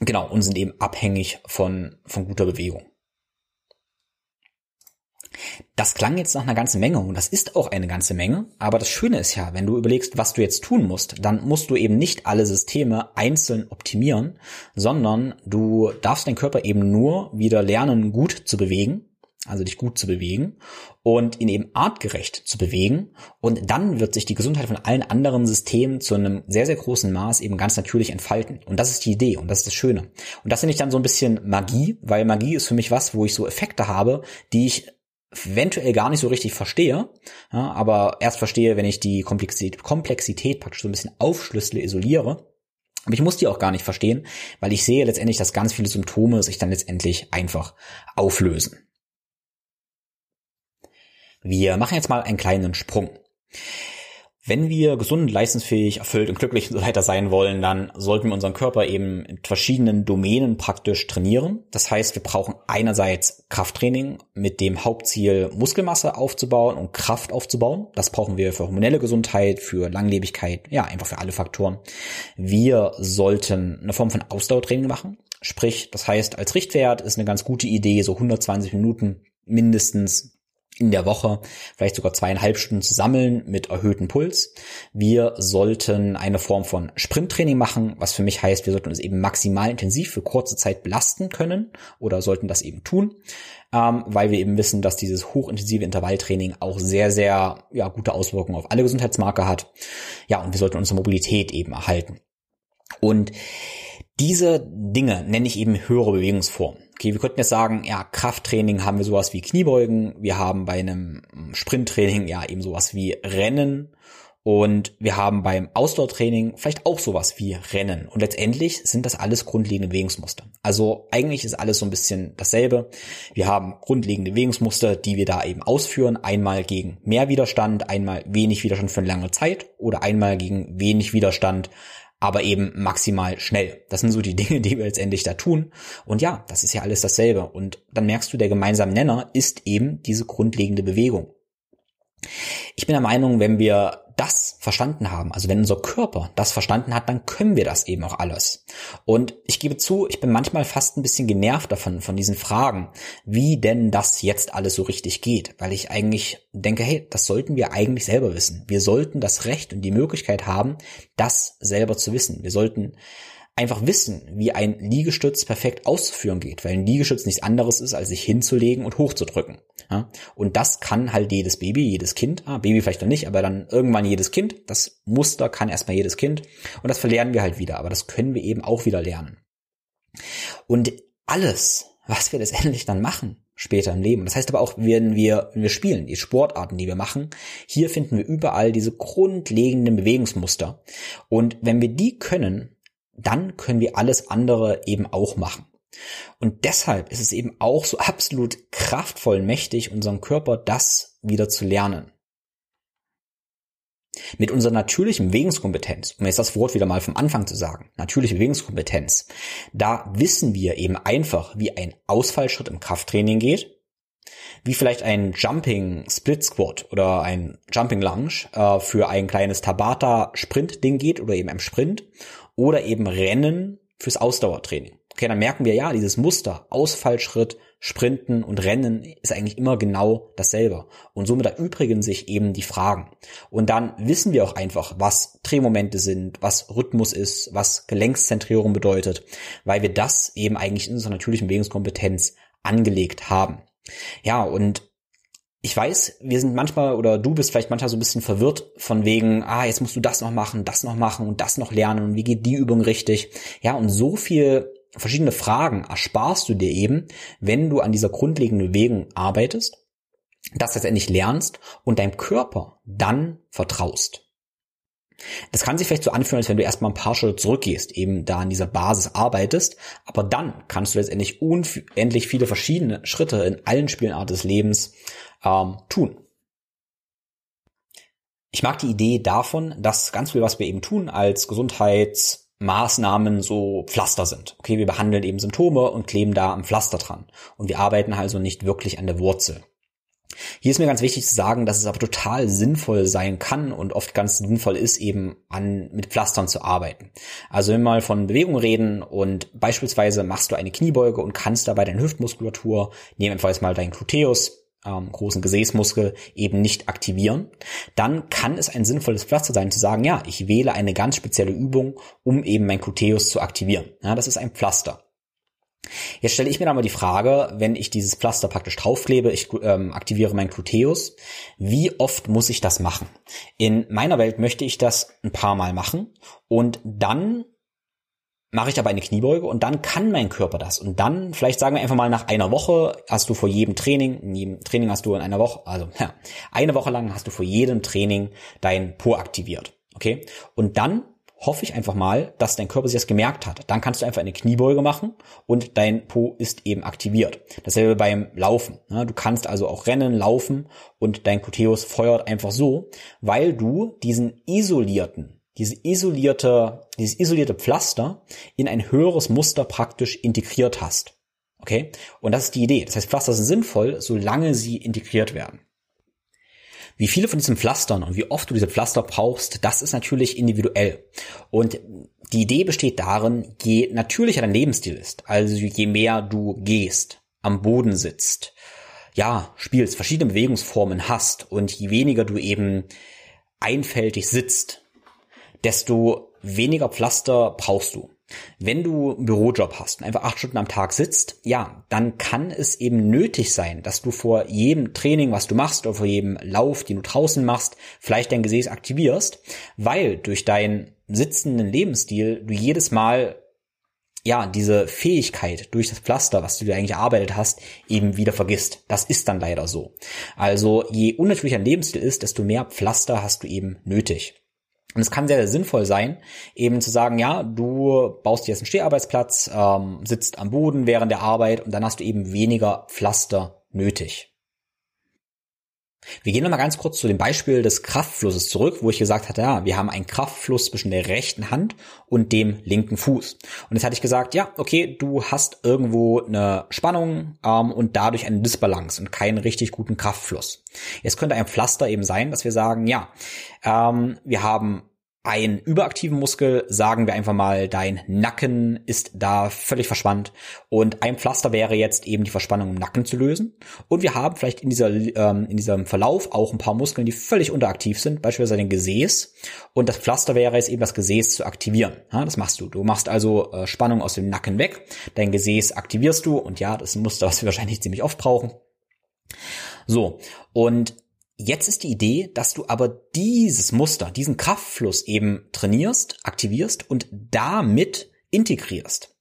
genau, und sind eben abhängig von, von guter Bewegung. Das klang jetzt nach einer ganzen Menge und das ist auch eine ganze Menge, aber das Schöne ist ja, wenn du überlegst, was du jetzt tun musst, dann musst du eben nicht alle Systeme einzeln optimieren, sondern du darfst deinen Körper eben nur wieder lernen, gut zu bewegen, also dich gut zu bewegen und ihn eben artgerecht zu bewegen und dann wird sich die Gesundheit von allen anderen Systemen zu einem sehr, sehr großen Maß eben ganz natürlich entfalten. Und das ist die Idee und das ist das Schöne. Und das finde ich dann so ein bisschen Magie, weil Magie ist für mich was, wo ich so Effekte habe, die ich eventuell gar nicht so richtig verstehe, ja, aber erst verstehe, wenn ich die Komplexität, Komplexität praktisch so ein bisschen aufschlüssele, isoliere. Aber ich muss die auch gar nicht verstehen, weil ich sehe letztendlich, dass ganz viele Symptome sich dann letztendlich einfach auflösen. Wir machen jetzt mal einen kleinen Sprung. Wenn wir gesund, leistungsfähig, erfüllt und glücklich und so weiter sein wollen, dann sollten wir unseren Körper eben in verschiedenen Domänen praktisch trainieren. Das heißt, wir brauchen einerseits Krafttraining mit dem Hauptziel, Muskelmasse aufzubauen und Kraft aufzubauen. Das brauchen wir für hormonelle Gesundheit, für Langlebigkeit, ja, einfach für alle Faktoren. Wir sollten eine Form von Ausdauertraining machen. Sprich, das heißt, als Richtwert ist eine ganz gute Idee, so 120 Minuten mindestens in der Woche vielleicht sogar zweieinhalb Stunden zu sammeln mit erhöhtem Puls. Wir sollten eine Form von Sprinttraining machen, was für mich heißt, wir sollten uns eben maximal intensiv für kurze Zeit belasten können oder sollten das eben tun, ähm, weil wir eben wissen, dass dieses hochintensive Intervalltraining auch sehr, sehr ja, gute Auswirkungen auf alle Gesundheitsmarker hat. Ja, und wir sollten unsere Mobilität eben erhalten. Und diese Dinge nenne ich eben höhere Bewegungsformen. Okay, wir könnten jetzt sagen, ja, Krafttraining haben wir sowas wie Kniebeugen, wir haben bei einem Sprinttraining ja eben sowas wie Rennen und wir haben beim Ausdauertraining vielleicht auch sowas wie Rennen. Und letztendlich sind das alles grundlegende Bewegungsmuster. Also eigentlich ist alles so ein bisschen dasselbe. Wir haben grundlegende Bewegungsmuster, die wir da eben ausführen. Einmal gegen mehr Widerstand, einmal wenig Widerstand für eine lange Zeit oder einmal gegen wenig Widerstand aber eben maximal schnell. Das sind so die *laughs* Dinge, die wir letztendlich da tun. Und ja, das ist ja alles dasselbe. Und dann merkst du, der gemeinsame Nenner ist eben diese grundlegende Bewegung. Ich bin der Meinung, wenn wir das verstanden haben, also wenn unser Körper das verstanden hat, dann können wir das eben auch alles. Und ich gebe zu, ich bin manchmal fast ein bisschen genervt davon, von diesen Fragen, wie denn das jetzt alles so richtig geht, weil ich eigentlich denke, hey, das sollten wir eigentlich selber wissen. Wir sollten das Recht und die Möglichkeit haben, das selber zu wissen. Wir sollten einfach wissen, wie ein Liegestütz perfekt auszuführen geht, weil ein Liegestütz nichts anderes ist, als sich hinzulegen und hochzudrücken. Ja? Und das kann halt jedes Baby, jedes Kind, ah, Baby vielleicht noch nicht, aber dann irgendwann jedes Kind. Das Muster kann erstmal jedes Kind und das verlernen wir halt wieder, aber das können wir eben auch wieder lernen. Und alles, was wir letztendlich dann machen, später im Leben. Das heißt aber auch, wenn wir, wenn wir spielen, die Sportarten, die wir machen, hier finden wir überall diese grundlegenden Bewegungsmuster. Und wenn wir die können, dann können wir alles andere eben auch machen. Und deshalb ist es eben auch so absolut kraftvoll mächtig, unserem Körper das wieder zu lernen. Mit unserer natürlichen Bewegungskompetenz, um jetzt das Wort wieder mal vom Anfang zu sagen, natürliche Bewegungskompetenz, da wissen wir eben einfach, wie ein Ausfallschritt im Krafttraining geht, wie vielleicht ein Jumping Split Squat oder ein Jumping Lunge äh, für ein kleines Tabata Sprint Ding geht oder eben im Sprint oder eben Rennen fürs Ausdauertraining. Okay, dann merken wir ja, dieses Muster, Ausfallschritt, Sprinten und Rennen ist eigentlich immer genau dasselbe. Und somit erübrigen sich eben die Fragen. Und dann wissen wir auch einfach, was Drehmomente sind, was Rhythmus ist, was Gelenkszentrierung bedeutet, weil wir das eben eigentlich in unserer natürlichen Bewegungskompetenz angelegt haben. Ja, und ich weiß, wir sind manchmal oder du bist vielleicht manchmal so ein bisschen verwirrt von wegen, ah, jetzt musst du das noch machen, das noch machen und das noch lernen und wie geht die Übung richtig? Ja, und so viel verschiedene Fragen ersparst du dir eben, wenn du an dieser grundlegenden Bewegung arbeitest, das letztendlich lernst und deinem Körper dann vertraust. Das kann sich vielleicht so anfühlen, als wenn du erstmal ein paar Schritte zurückgehst, eben da an dieser Basis arbeitest, aber dann kannst du letztendlich unendlich viele verschiedene Schritte in allen Spielenarten des Lebens ähm, tun. Ich mag die Idee davon, dass ganz viel, was wir eben tun als Gesundheits- Maßnahmen so Pflaster sind. Okay, wir behandeln eben Symptome und kleben da am Pflaster dran. Und wir arbeiten also nicht wirklich an der Wurzel. Hier ist mir ganz wichtig zu sagen, dass es aber total sinnvoll sein kann und oft ganz sinnvoll ist, eben an, mit Pflastern zu arbeiten. Also wenn wir mal von Bewegung reden und beispielsweise machst du eine Kniebeuge und kannst dabei deine Hüftmuskulatur, nehmen einfach jetzt mal deinen Gluteus, ähm, großen Gesäßmuskel eben nicht aktivieren, dann kann es ein sinnvolles Pflaster sein zu sagen, ja, ich wähle eine ganz spezielle Übung, um eben mein Gluteus zu aktivieren. Ja, das ist ein Pflaster. Jetzt stelle ich mir da mal die Frage, wenn ich dieses Pflaster praktisch draufklebe, ich ähm, aktiviere mein Gluteus, wie oft muss ich das machen? In meiner Welt möchte ich das ein paar Mal machen und dann mache ich aber eine Kniebeuge und dann kann mein Körper das. Und dann, vielleicht sagen wir einfach mal nach einer Woche, hast du vor jedem Training, in jedem Training hast du in einer Woche, also ja, eine Woche lang hast du vor jedem Training dein Po aktiviert. Okay? Und dann hoffe ich einfach mal, dass dein Körper sich das gemerkt hat. Dann kannst du einfach eine Kniebeuge machen und dein Po ist eben aktiviert. Dasselbe beim Laufen. Du kannst also auch rennen, laufen und dein Gluteus feuert einfach so, weil du diesen isolierten, diese isolierte, dieses isolierte Pflaster in ein höheres Muster praktisch integriert hast. Okay? Und das ist die Idee. Das heißt, Pflaster sind sinnvoll, solange sie integriert werden. Wie viele von diesen Pflastern und wie oft du diese Pflaster brauchst, das ist natürlich individuell. Und die Idee besteht darin, je natürlicher dein Lebensstil ist, also je mehr du gehst, am Boden sitzt, ja, spielst, verschiedene Bewegungsformen hast und je weniger du eben einfältig sitzt, desto weniger Pflaster brauchst du. Wenn du einen Bürojob hast und einfach acht Stunden am Tag sitzt, ja, dann kann es eben nötig sein, dass du vor jedem Training, was du machst, oder vor jedem Lauf, den du draußen machst, vielleicht dein Gesäß aktivierst, weil durch deinen sitzenden Lebensstil du jedes Mal ja, diese Fähigkeit durch das Pflaster, was du dir eigentlich erarbeitet hast, eben wieder vergisst. Das ist dann leider so. Also je unnatürlicher ein Lebensstil ist, desto mehr Pflaster hast du eben nötig. Und es kann sehr, sehr sinnvoll sein, eben zu sagen, ja, du baust jetzt einen Steharbeitsplatz, ähm, sitzt am Boden während der Arbeit und dann hast du eben weniger Pflaster nötig. Wir gehen nochmal ganz kurz zu dem Beispiel des Kraftflusses zurück, wo ich gesagt hatte, ja, wir haben einen Kraftfluss zwischen der rechten Hand und dem linken Fuß. Und jetzt hatte ich gesagt, ja, okay, du hast irgendwo eine Spannung ähm, und dadurch eine Disbalance und keinen richtig guten Kraftfluss. Jetzt könnte ein Pflaster eben sein, dass wir sagen, ja, ähm, wir haben einen überaktiven Muskel, sagen wir einfach mal, dein Nacken ist da völlig verspannt und ein Pflaster wäre jetzt eben die Verspannung im Nacken zu lösen. Und wir haben vielleicht in dieser ähm, in diesem Verlauf auch ein paar Muskeln, die völlig unteraktiv sind, beispielsweise den Gesäß. Und das Pflaster wäre jetzt eben das Gesäß zu aktivieren. Ja, das machst du. Du machst also äh, Spannung aus dem Nacken weg, dein Gesäß aktivierst du und ja, das ist ein Muster, was wir wahrscheinlich ziemlich oft brauchen. So und Jetzt ist die Idee, dass du aber dieses Muster, diesen Kraftfluss eben trainierst, aktivierst und damit integrierst.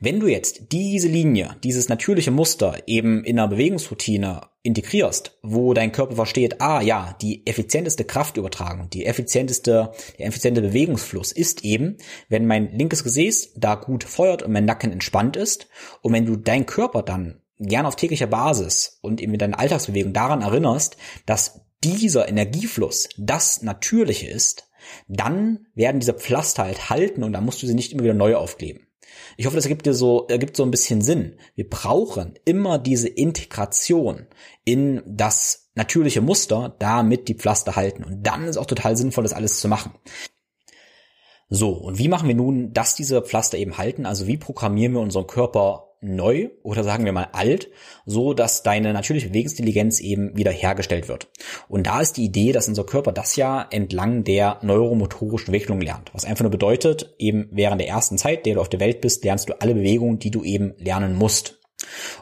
Wenn du jetzt diese Linie, dieses natürliche Muster eben in einer Bewegungsroutine integrierst, wo dein Körper versteht, ah ja, die effizienteste Kraftübertragung, die effizienteste, der effiziente Bewegungsfluss ist eben, wenn mein linkes Gesäß da gut feuert und mein Nacken entspannt ist und wenn du deinen Körper dann gern auf täglicher Basis und eben mit deiner Alltagsbewegung daran erinnerst, dass dieser Energiefluss das Natürliche ist, dann werden diese Pflaster halt halten und dann musst du sie nicht immer wieder neu aufkleben. Ich hoffe, das ergibt dir so, ergibt so ein bisschen Sinn. Wir brauchen immer diese Integration in das natürliche Muster, damit die Pflaster halten. Und dann ist auch total sinnvoll, das alles zu machen. So, und wie machen wir nun, dass diese Pflaster eben halten? Also wie programmieren wir unseren Körper neu oder sagen wir mal alt, so dass deine natürliche Bewegungsintelligenz eben wieder hergestellt wird. Und da ist die Idee, dass unser Körper das ja entlang der neuromotorischen Entwicklung lernt. Was einfach nur bedeutet, eben während der ersten Zeit, der du auf der Welt bist, lernst du alle Bewegungen, die du eben lernen musst.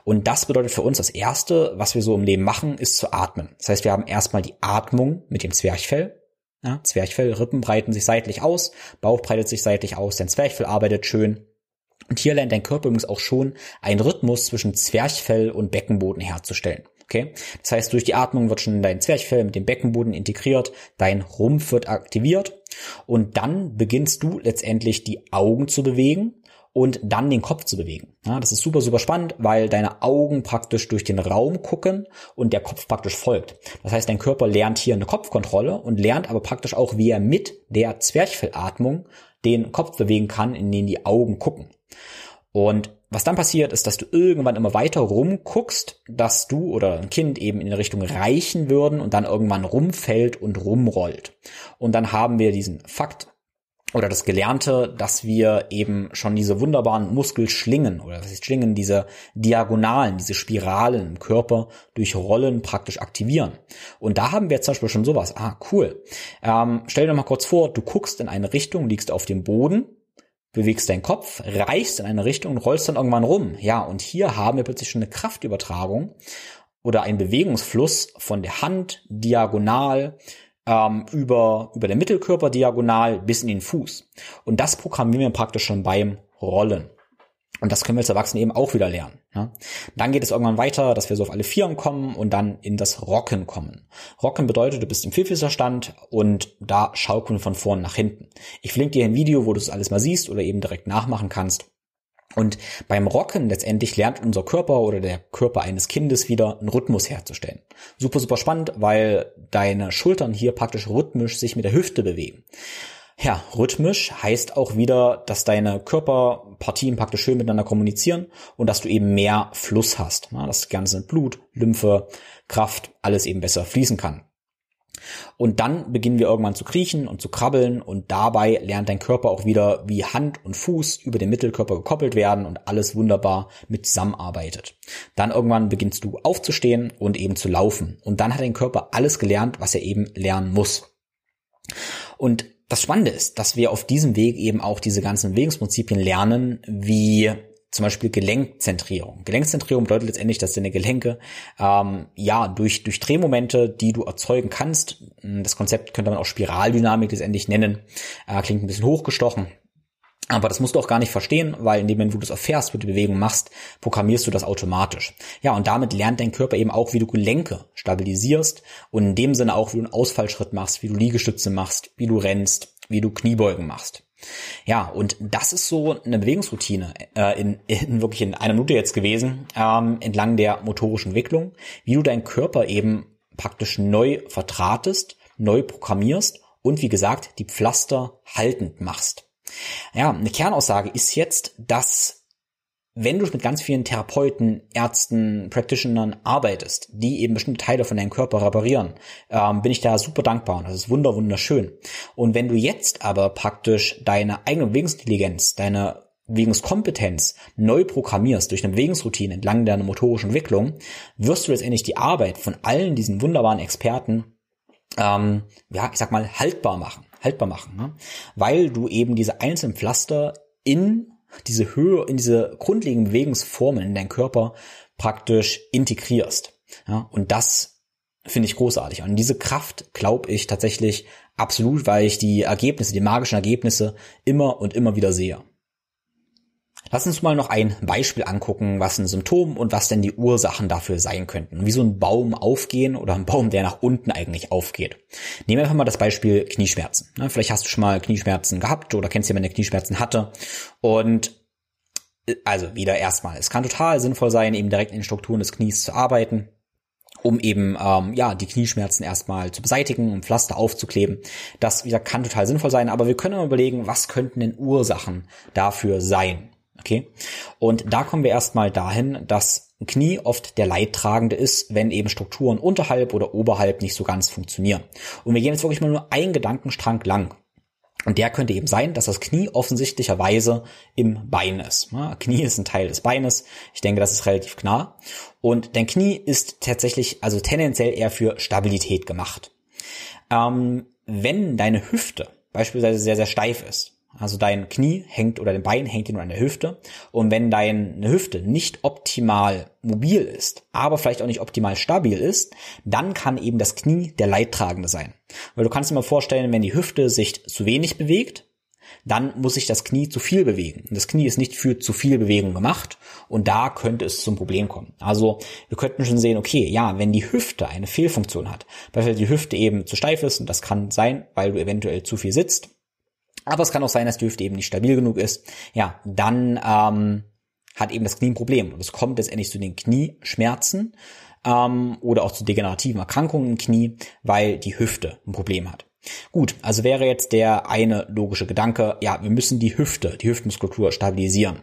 Und das bedeutet für uns das erste, was wir so im Leben machen, ist zu atmen. Das heißt, wir haben erstmal die Atmung mit dem Zwerchfell. Ja, Zwerchfell, Rippen breiten sich seitlich aus, Bauch breitet sich seitlich aus, dein Zwerchfell arbeitet schön hier lernt dein Körper übrigens auch schon einen Rhythmus zwischen Zwerchfell und Beckenboden herzustellen. Okay? Das heißt, durch die Atmung wird schon dein Zwerchfell mit dem Beckenboden integriert, dein Rumpf wird aktiviert und dann beginnst du letztendlich die Augen zu bewegen und dann den Kopf zu bewegen. Ja, das ist super, super spannend, weil deine Augen praktisch durch den Raum gucken und der Kopf praktisch folgt. Das heißt, dein Körper lernt hier eine Kopfkontrolle und lernt aber praktisch auch, wie er mit der Zwerchfellatmung den Kopf bewegen kann, in den die Augen gucken. Und was dann passiert, ist, dass du irgendwann immer weiter rumguckst, dass du oder ein Kind eben in Richtung reichen würden und dann irgendwann rumfällt und rumrollt. Und dann haben wir diesen Fakt, oder das Gelernte, dass wir eben schon diese wunderbaren Muskelschlingen oder was ist Schlingen, diese Diagonalen, diese Spiralen im Körper durch Rollen praktisch aktivieren. Und da haben wir jetzt zum Beispiel schon sowas. Ah, cool. Ähm, stell dir mal kurz vor, du guckst in eine Richtung, liegst auf dem Boden, bewegst deinen Kopf, reichst in eine Richtung und rollst dann irgendwann rum. Ja, und hier haben wir plötzlich schon eine Kraftübertragung oder einen Bewegungsfluss von der Hand diagonal ähm, über, über den Mittelkörper diagonal bis in den Fuß. Und das programmieren wir praktisch schon beim Rollen. Und das können wir als Erwachsene eben auch wieder lernen. Ja? Dann geht es irgendwann weiter, dass wir so auf alle Vieren kommen und dann in das Rocken kommen. Rocken bedeutet, du bist im Vierfüßerstand und da schaukeln von vorn nach hinten. Ich verlinke dir ein Video, wo du das alles mal siehst oder eben direkt nachmachen kannst. Und beim Rocken letztendlich lernt unser Körper oder der Körper eines Kindes wieder einen Rhythmus herzustellen. Super, super spannend, weil deine Schultern hier praktisch rhythmisch sich mit der Hüfte bewegen. Ja, rhythmisch heißt auch wieder, dass deine Körperpartien praktisch schön miteinander kommunizieren und dass du eben mehr Fluss hast. Dass das ganze Blut, Lymphe, Kraft, alles eben besser fließen kann. Und dann beginnen wir irgendwann zu kriechen und zu krabbeln und dabei lernt dein Körper auch wieder, wie Hand und Fuß über den Mittelkörper gekoppelt werden und alles wunderbar mit zusammenarbeitet. Dann irgendwann beginnst du aufzustehen und eben zu laufen. Und dann hat dein Körper alles gelernt, was er eben lernen muss. Und das Spannende ist, dass wir auf diesem Weg eben auch diese ganzen Bewegungsprinzipien lernen, wie zum Beispiel Gelenkzentrierung. Gelenkzentrierung bedeutet letztendlich, dass deine Gelenke ähm, ja durch, durch Drehmomente, die du erzeugen kannst, das Konzept könnte man auch Spiraldynamik letztendlich nennen, äh, klingt ein bisschen hochgestochen, aber das musst du auch gar nicht verstehen, weil in dem Moment, wo du es erfährst, wo du die Bewegung machst, programmierst du das automatisch. Ja, und damit lernt dein Körper eben auch, wie du Gelenke stabilisierst und in dem Sinne auch, wie du einen Ausfallschritt machst, wie du Liegestütze machst, wie du rennst, wie du Kniebeugen machst. Ja, und das ist so eine Bewegungsroutine äh, in, in wirklich in einer Minute jetzt gewesen, ähm, entlang der motorischen Entwicklung, wie du deinen Körper eben praktisch neu vertratest, neu programmierst und wie gesagt, die Pflaster haltend machst. Ja, eine Kernaussage ist jetzt, dass wenn du mit ganz vielen Therapeuten, Ärzten, Practitionern arbeitest, die eben bestimmte Teile von deinem Körper reparieren, ähm, bin ich da super dankbar und das ist wunder wunderschön. Und wenn du jetzt aber praktisch deine eigene Bewegungsintelligenz, deine Bewegungskompetenz neu programmierst durch eine Bewegungsroutine entlang deiner motorischen Entwicklung, wirst du letztendlich die Arbeit von allen diesen wunderbaren Experten, ähm, ja, ich sag mal, haltbar machen haltbar machen, ne? weil du eben diese einzelnen Pflaster in diese Höhe, in diese grundlegenden Bewegungsformen in deinen Körper praktisch integrierst. Ja? Und das finde ich großartig. Und diese Kraft glaube ich tatsächlich absolut, weil ich die Ergebnisse, die magischen Ergebnisse immer und immer wieder sehe. Lass uns mal noch ein Beispiel angucken, was ein Symptom und was denn die Ursachen dafür sein könnten. Wie so ein Baum aufgehen oder ein Baum, der nach unten eigentlich aufgeht. Nehmen wir einfach mal das Beispiel Knieschmerzen. Vielleicht hast du schon mal Knieschmerzen gehabt oder kennst jemanden, der Knieschmerzen hatte. Und äh, also wieder erstmal, es kann total sinnvoll sein, eben direkt in den Strukturen des Knies zu arbeiten um eben ähm, ja die Knieschmerzen erstmal zu beseitigen, um Pflaster aufzukleben. Das wieder kann total sinnvoll sein, aber wir können überlegen, was könnten denn Ursachen dafür sein? Okay? Und da kommen wir erstmal dahin, dass Knie oft der Leidtragende ist, wenn eben Strukturen unterhalb oder oberhalb nicht so ganz funktionieren. Und wir gehen jetzt wirklich mal nur einen Gedankenstrang lang. Und der könnte eben sein, dass das Knie offensichtlicherweise im Bein ist. Knie ist ein Teil des Beines. Ich denke, das ist relativ klar. Und dein Knie ist tatsächlich, also tendenziell eher für Stabilität gemacht. Ähm, wenn deine Hüfte beispielsweise sehr, sehr steif ist, also dein Knie hängt oder dein Bein hängt dir nur an der Hüfte. Und wenn deine Hüfte nicht optimal mobil ist, aber vielleicht auch nicht optimal stabil ist, dann kann eben das Knie der Leidtragende sein. Weil du kannst dir mal vorstellen, wenn die Hüfte sich zu wenig bewegt, dann muss sich das Knie zu viel bewegen. Das Knie ist nicht für zu viel Bewegung gemacht und da könnte es zum Problem kommen. Also wir könnten schon sehen, okay, ja, wenn die Hüfte eine Fehlfunktion hat, weil die Hüfte eben zu steif ist und das kann sein, weil du eventuell zu viel sitzt, aber es kann auch sein, dass die Hüfte eben nicht stabil genug ist. Ja, dann ähm, hat eben das Knie ein Problem. Und es kommt letztendlich zu den Knieschmerzen ähm, oder auch zu degenerativen Erkrankungen im Knie, weil die Hüfte ein Problem hat. Gut, also wäre jetzt der eine logische Gedanke, ja, wir müssen die Hüfte, die Hüftmuskulatur stabilisieren.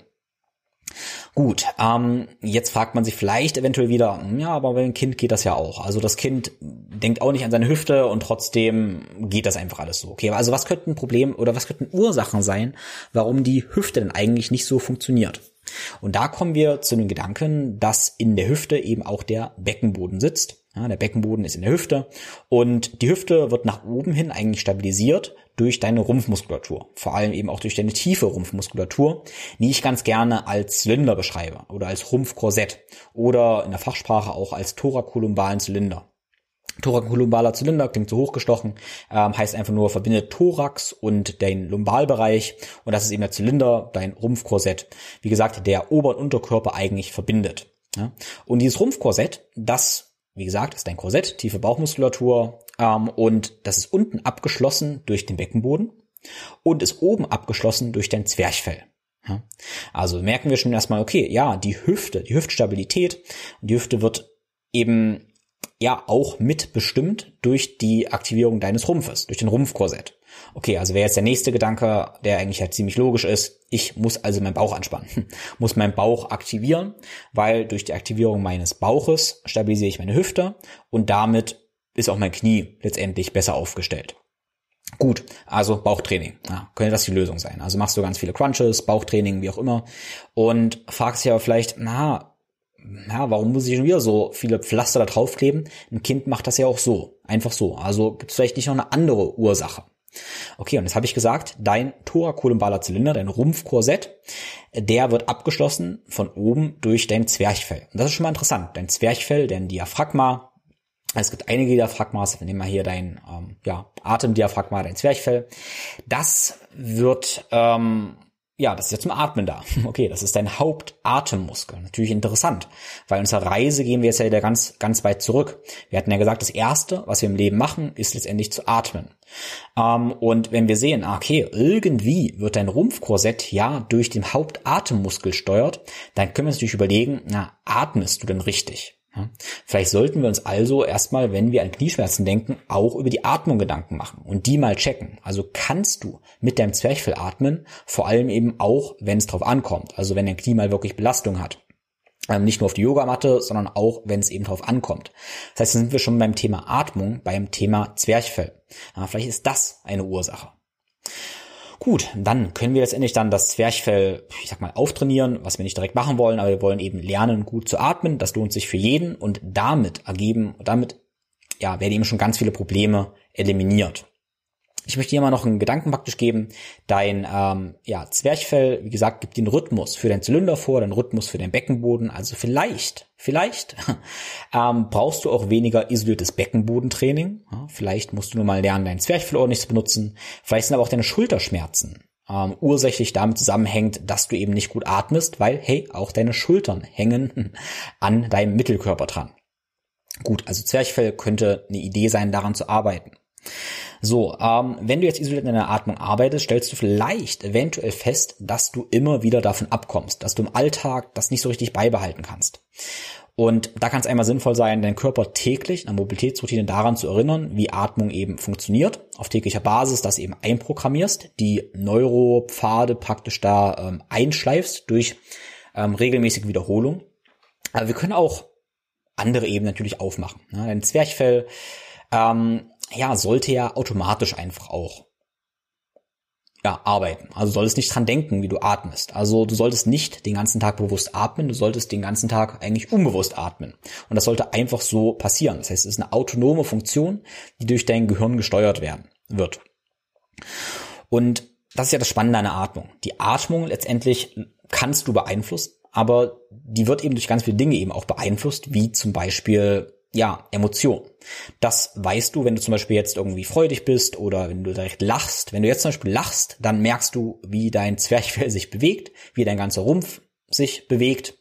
Gut, ähm, jetzt fragt man sich vielleicht eventuell wieder, hm, ja, aber bei einem Kind geht das ja auch. Also das Kind denkt auch nicht an seine Hüfte und trotzdem geht das einfach alles so. Okay, also was könnten Problem oder was könnten Ursachen sein, warum die Hüfte denn eigentlich nicht so funktioniert? Und da kommen wir zu dem Gedanken, dass in der Hüfte eben auch der Beckenboden sitzt. Ja, der Beckenboden ist in der Hüfte und die Hüfte wird nach oben hin eigentlich stabilisiert durch deine Rumpfmuskulatur. Vor allem eben auch durch deine tiefe Rumpfmuskulatur, die ich ganz gerne als Zylinder beschreibe oder als Rumpfkorsett oder in der Fachsprache auch als thorakolumbalen Zylinder. Thorakolumbaler Zylinder klingt so hochgestochen, ähm, heißt einfach nur verbindet Thorax und den Lumbalbereich und das ist eben der Zylinder, dein Rumpfkorsett. Wie gesagt, der Ober- und Unterkörper eigentlich verbindet. Ja? Und dieses Rumpfkorsett, das, wie gesagt, ist dein Korsett, tiefe Bauchmuskulatur ähm, und das ist unten abgeschlossen durch den Beckenboden und ist oben abgeschlossen durch dein Zwerchfell. Ja? Also merken wir schon erstmal, okay, ja, die Hüfte, die Hüftstabilität, die Hüfte wird eben ja auch mitbestimmt durch die Aktivierung deines Rumpfes, durch den Rumpfkorsett. Okay, also wäre jetzt der nächste Gedanke, der eigentlich halt ziemlich logisch ist, ich muss also meinen Bauch anspannen, *laughs* muss meinen Bauch aktivieren, weil durch die Aktivierung meines Bauches stabilisiere ich meine Hüfte und damit ist auch mein Knie letztendlich besser aufgestellt. Gut, also Bauchtraining. Ja, könnte das die Lösung sein. Also machst du ganz viele Crunches, Bauchtraining, wie auch immer. Und fragst dich aber vielleicht, na, ja, warum muss ich schon wieder so viele Pflaster da draufkleben? Ein Kind macht das ja auch so. Einfach so. Also gibt es vielleicht nicht noch eine andere Ursache. Okay, und jetzt habe ich gesagt, dein thorakolumbaler Zylinder, dein Rumpfkorsett, der wird abgeschlossen von oben durch dein Zwerchfell. Und das ist schon mal interessant. Dein Zwerchfell, dein Diaphragma, es gibt einige Diaphragmas, wir nehmen mal hier dein ähm, ja, Atemdiaphragma, dein Zwerchfell. Das wird ähm, ja, das ist ja zum Atmen da. *laughs* Okay, das ist dein Hauptatemmuskel. Natürlich interessant, weil in unserer Reise gehen wir jetzt ja wieder ganz, ganz weit zurück. Wir hatten ja gesagt, das Erste, was wir im Leben machen, ist letztendlich zu atmen. Ähm, und wenn wir sehen, ah, okay, irgendwie wird dein Rumpfkorsett ja durch den Hauptatemmuskel steuert, dann können wir uns natürlich überlegen, na, atmest du denn richtig? Vielleicht sollten wir uns also erstmal, wenn wir an Knieschmerzen denken, auch über die Atmung Gedanken machen und die mal checken. Also kannst du mit deinem Zwerchfell atmen, vor allem eben auch, wenn es drauf ankommt. Also wenn dein Knie mal wirklich Belastung hat. Ähm, nicht nur auf die Yogamatte, sondern auch, wenn es eben drauf ankommt. Das heißt, dann sind wir schon beim Thema Atmung, beim Thema Zwerchfell. Vielleicht ist das eine Ursache. Gut, dann können wir letztendlich dann das Zwerchfell, ich sag mal, auftrainieren, was wir nicht direkt machen wollen, aber wir wollen eben lernen, gut zu atmen. Das lohnt sich für jeden und damit ergeben, damit, ja, werden eben schon ganz viele Probleme eliminiert. Ich möchte dir mal noch einen Gedanken praktisch geben. Dein ähm, ja, Zwerchfell, wie gesagt, gibt den Rhythmus für deinen Zylinder vor, den Rhythmus für den Beckenboden. Also vielleicht, vielleicht *laughs* ähm, brauchst du auch weniger isoliertes Beckenbodentraining. Ja, vielleicht musst du nur mal lernen, dein Zwerchfell ordentlich zu benutzen. Vielleicht sind aber auch deine Schulterschmerzen ähm, ursächlich damit zusammenhängt, dass du eben nicht gut atmest, weil, hey, auch deine Schultern hängen *laughs* an deinem Mittelkörper dran. Gut, also Zwerchfell könnte eine Idee sein, daran zu arbeiten. So, ähm, wenn du jetzt isoliert in deiner Atmung arbeitest, stellst du vielleicht eventuell fest, dass du immer wieder davon abkommst, dass du im Alltag das nicht so richtig beibehalten kannst. Und da kann es einmal sinnvoll sein, deinen Körper täglich in der Mobilitätsroutine daran zu erinnern, wie Atmung eben funktioniert, auf täglicher Basis das eben einprogrammierst, die Neuropfade praktisch da ähm, einschleifst durch ähm, regelmäßige Wiederholung. Aber wir können auch andere Ebenen natürlich aufmachen. Ne? Dein Zwerchfell ähm, ja, sollte ja automatisch einfach auch ja, arbeiten. Also solltest nicht dran denken, wie du atmest. Also du solltest nicht den ganzen Tag bewusst atmen, du solltest den ganzen Tag eigentlich unbewusst atmen. Und das sollte einfach so passieren. Das heißt, es ist eine autonome Funktion, die durch dein Gehirn gesteuert werden wird. Und das ist ja das Spannende an der Atmung. Die Atmung letztendlich kannst du beeinflussen, aber die wird eben durch ganz viele Dinge eben auch beeinflusst, wie zum Beispiel ja, Emotion. Das weißt du, wenn du zum Beispiel jetzt irgendwie freudig bist oder wenn du direkt lachst. Wenn du jetzt zum Beispiel lachst, dann merkst du, wie dein Zwerchfell *laughs* sich bewegt, wie dein ganzer Rumpf sich bewegt.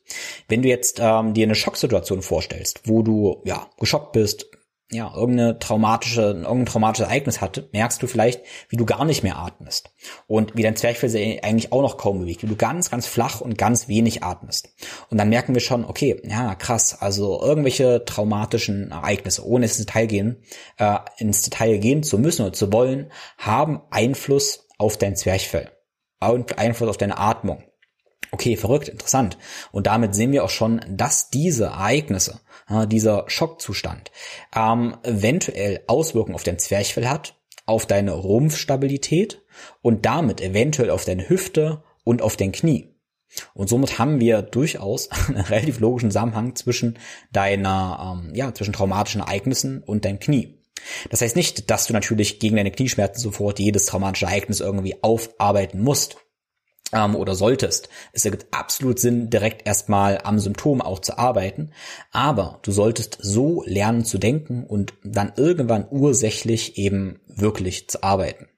Wenn du jetzt ähm, dir eine Schocksituation vorstellst, wo du ja geschockt bist, ja, irgendeine traumatische, irgendein traumatisches Ereignis hatte, merkst du vielleicht, wie du gar nicht mehr atmest. Und wie dein Zwerchfell sich eigentlich auch noch kaum bewegt, wie du ganz, ganz flach und ganz wenig atmest. Und dann merken wir schon, okay, ja, krass, also irgendwelche traumatischen Ereignisse, ohne ins Detail gehen, äh, ins Detail gehen zu müssen oder zu wollen, haben Einfluss auf dein Zwerchfell und Einfluss auf deine Atmung. Okay, verrückt, interessant. Und damit sehen wir auch schon, dass diese Ereignisse, dieser Schockzustand, ähm, eventuell Auswirkungen auf dein Zwerchfell hat, auf deine Rumpfstabilität und damit eventuell auf deine Hüfte und auf dein Knie. Und somit haben wir durchaus *laughs* einen relativ logischen Zusammenhang zwischen deiner, ähm, ja, zwischen traumatischen Ereignissen und deinem Knie. Das heißt nicht, dass du natürlich gegen deine Knieschmerzen sofort jedes traumatische Ereignis irgendwie aufarbeiten musst ähm, oder solltest. Es ergibt absolut Sinn, direkt erstmal am Symptom auch zu arbeiten. Aber du solltest so lernen zu denken und dann irgendwann ursächlich eben wirklich zu arbeiten.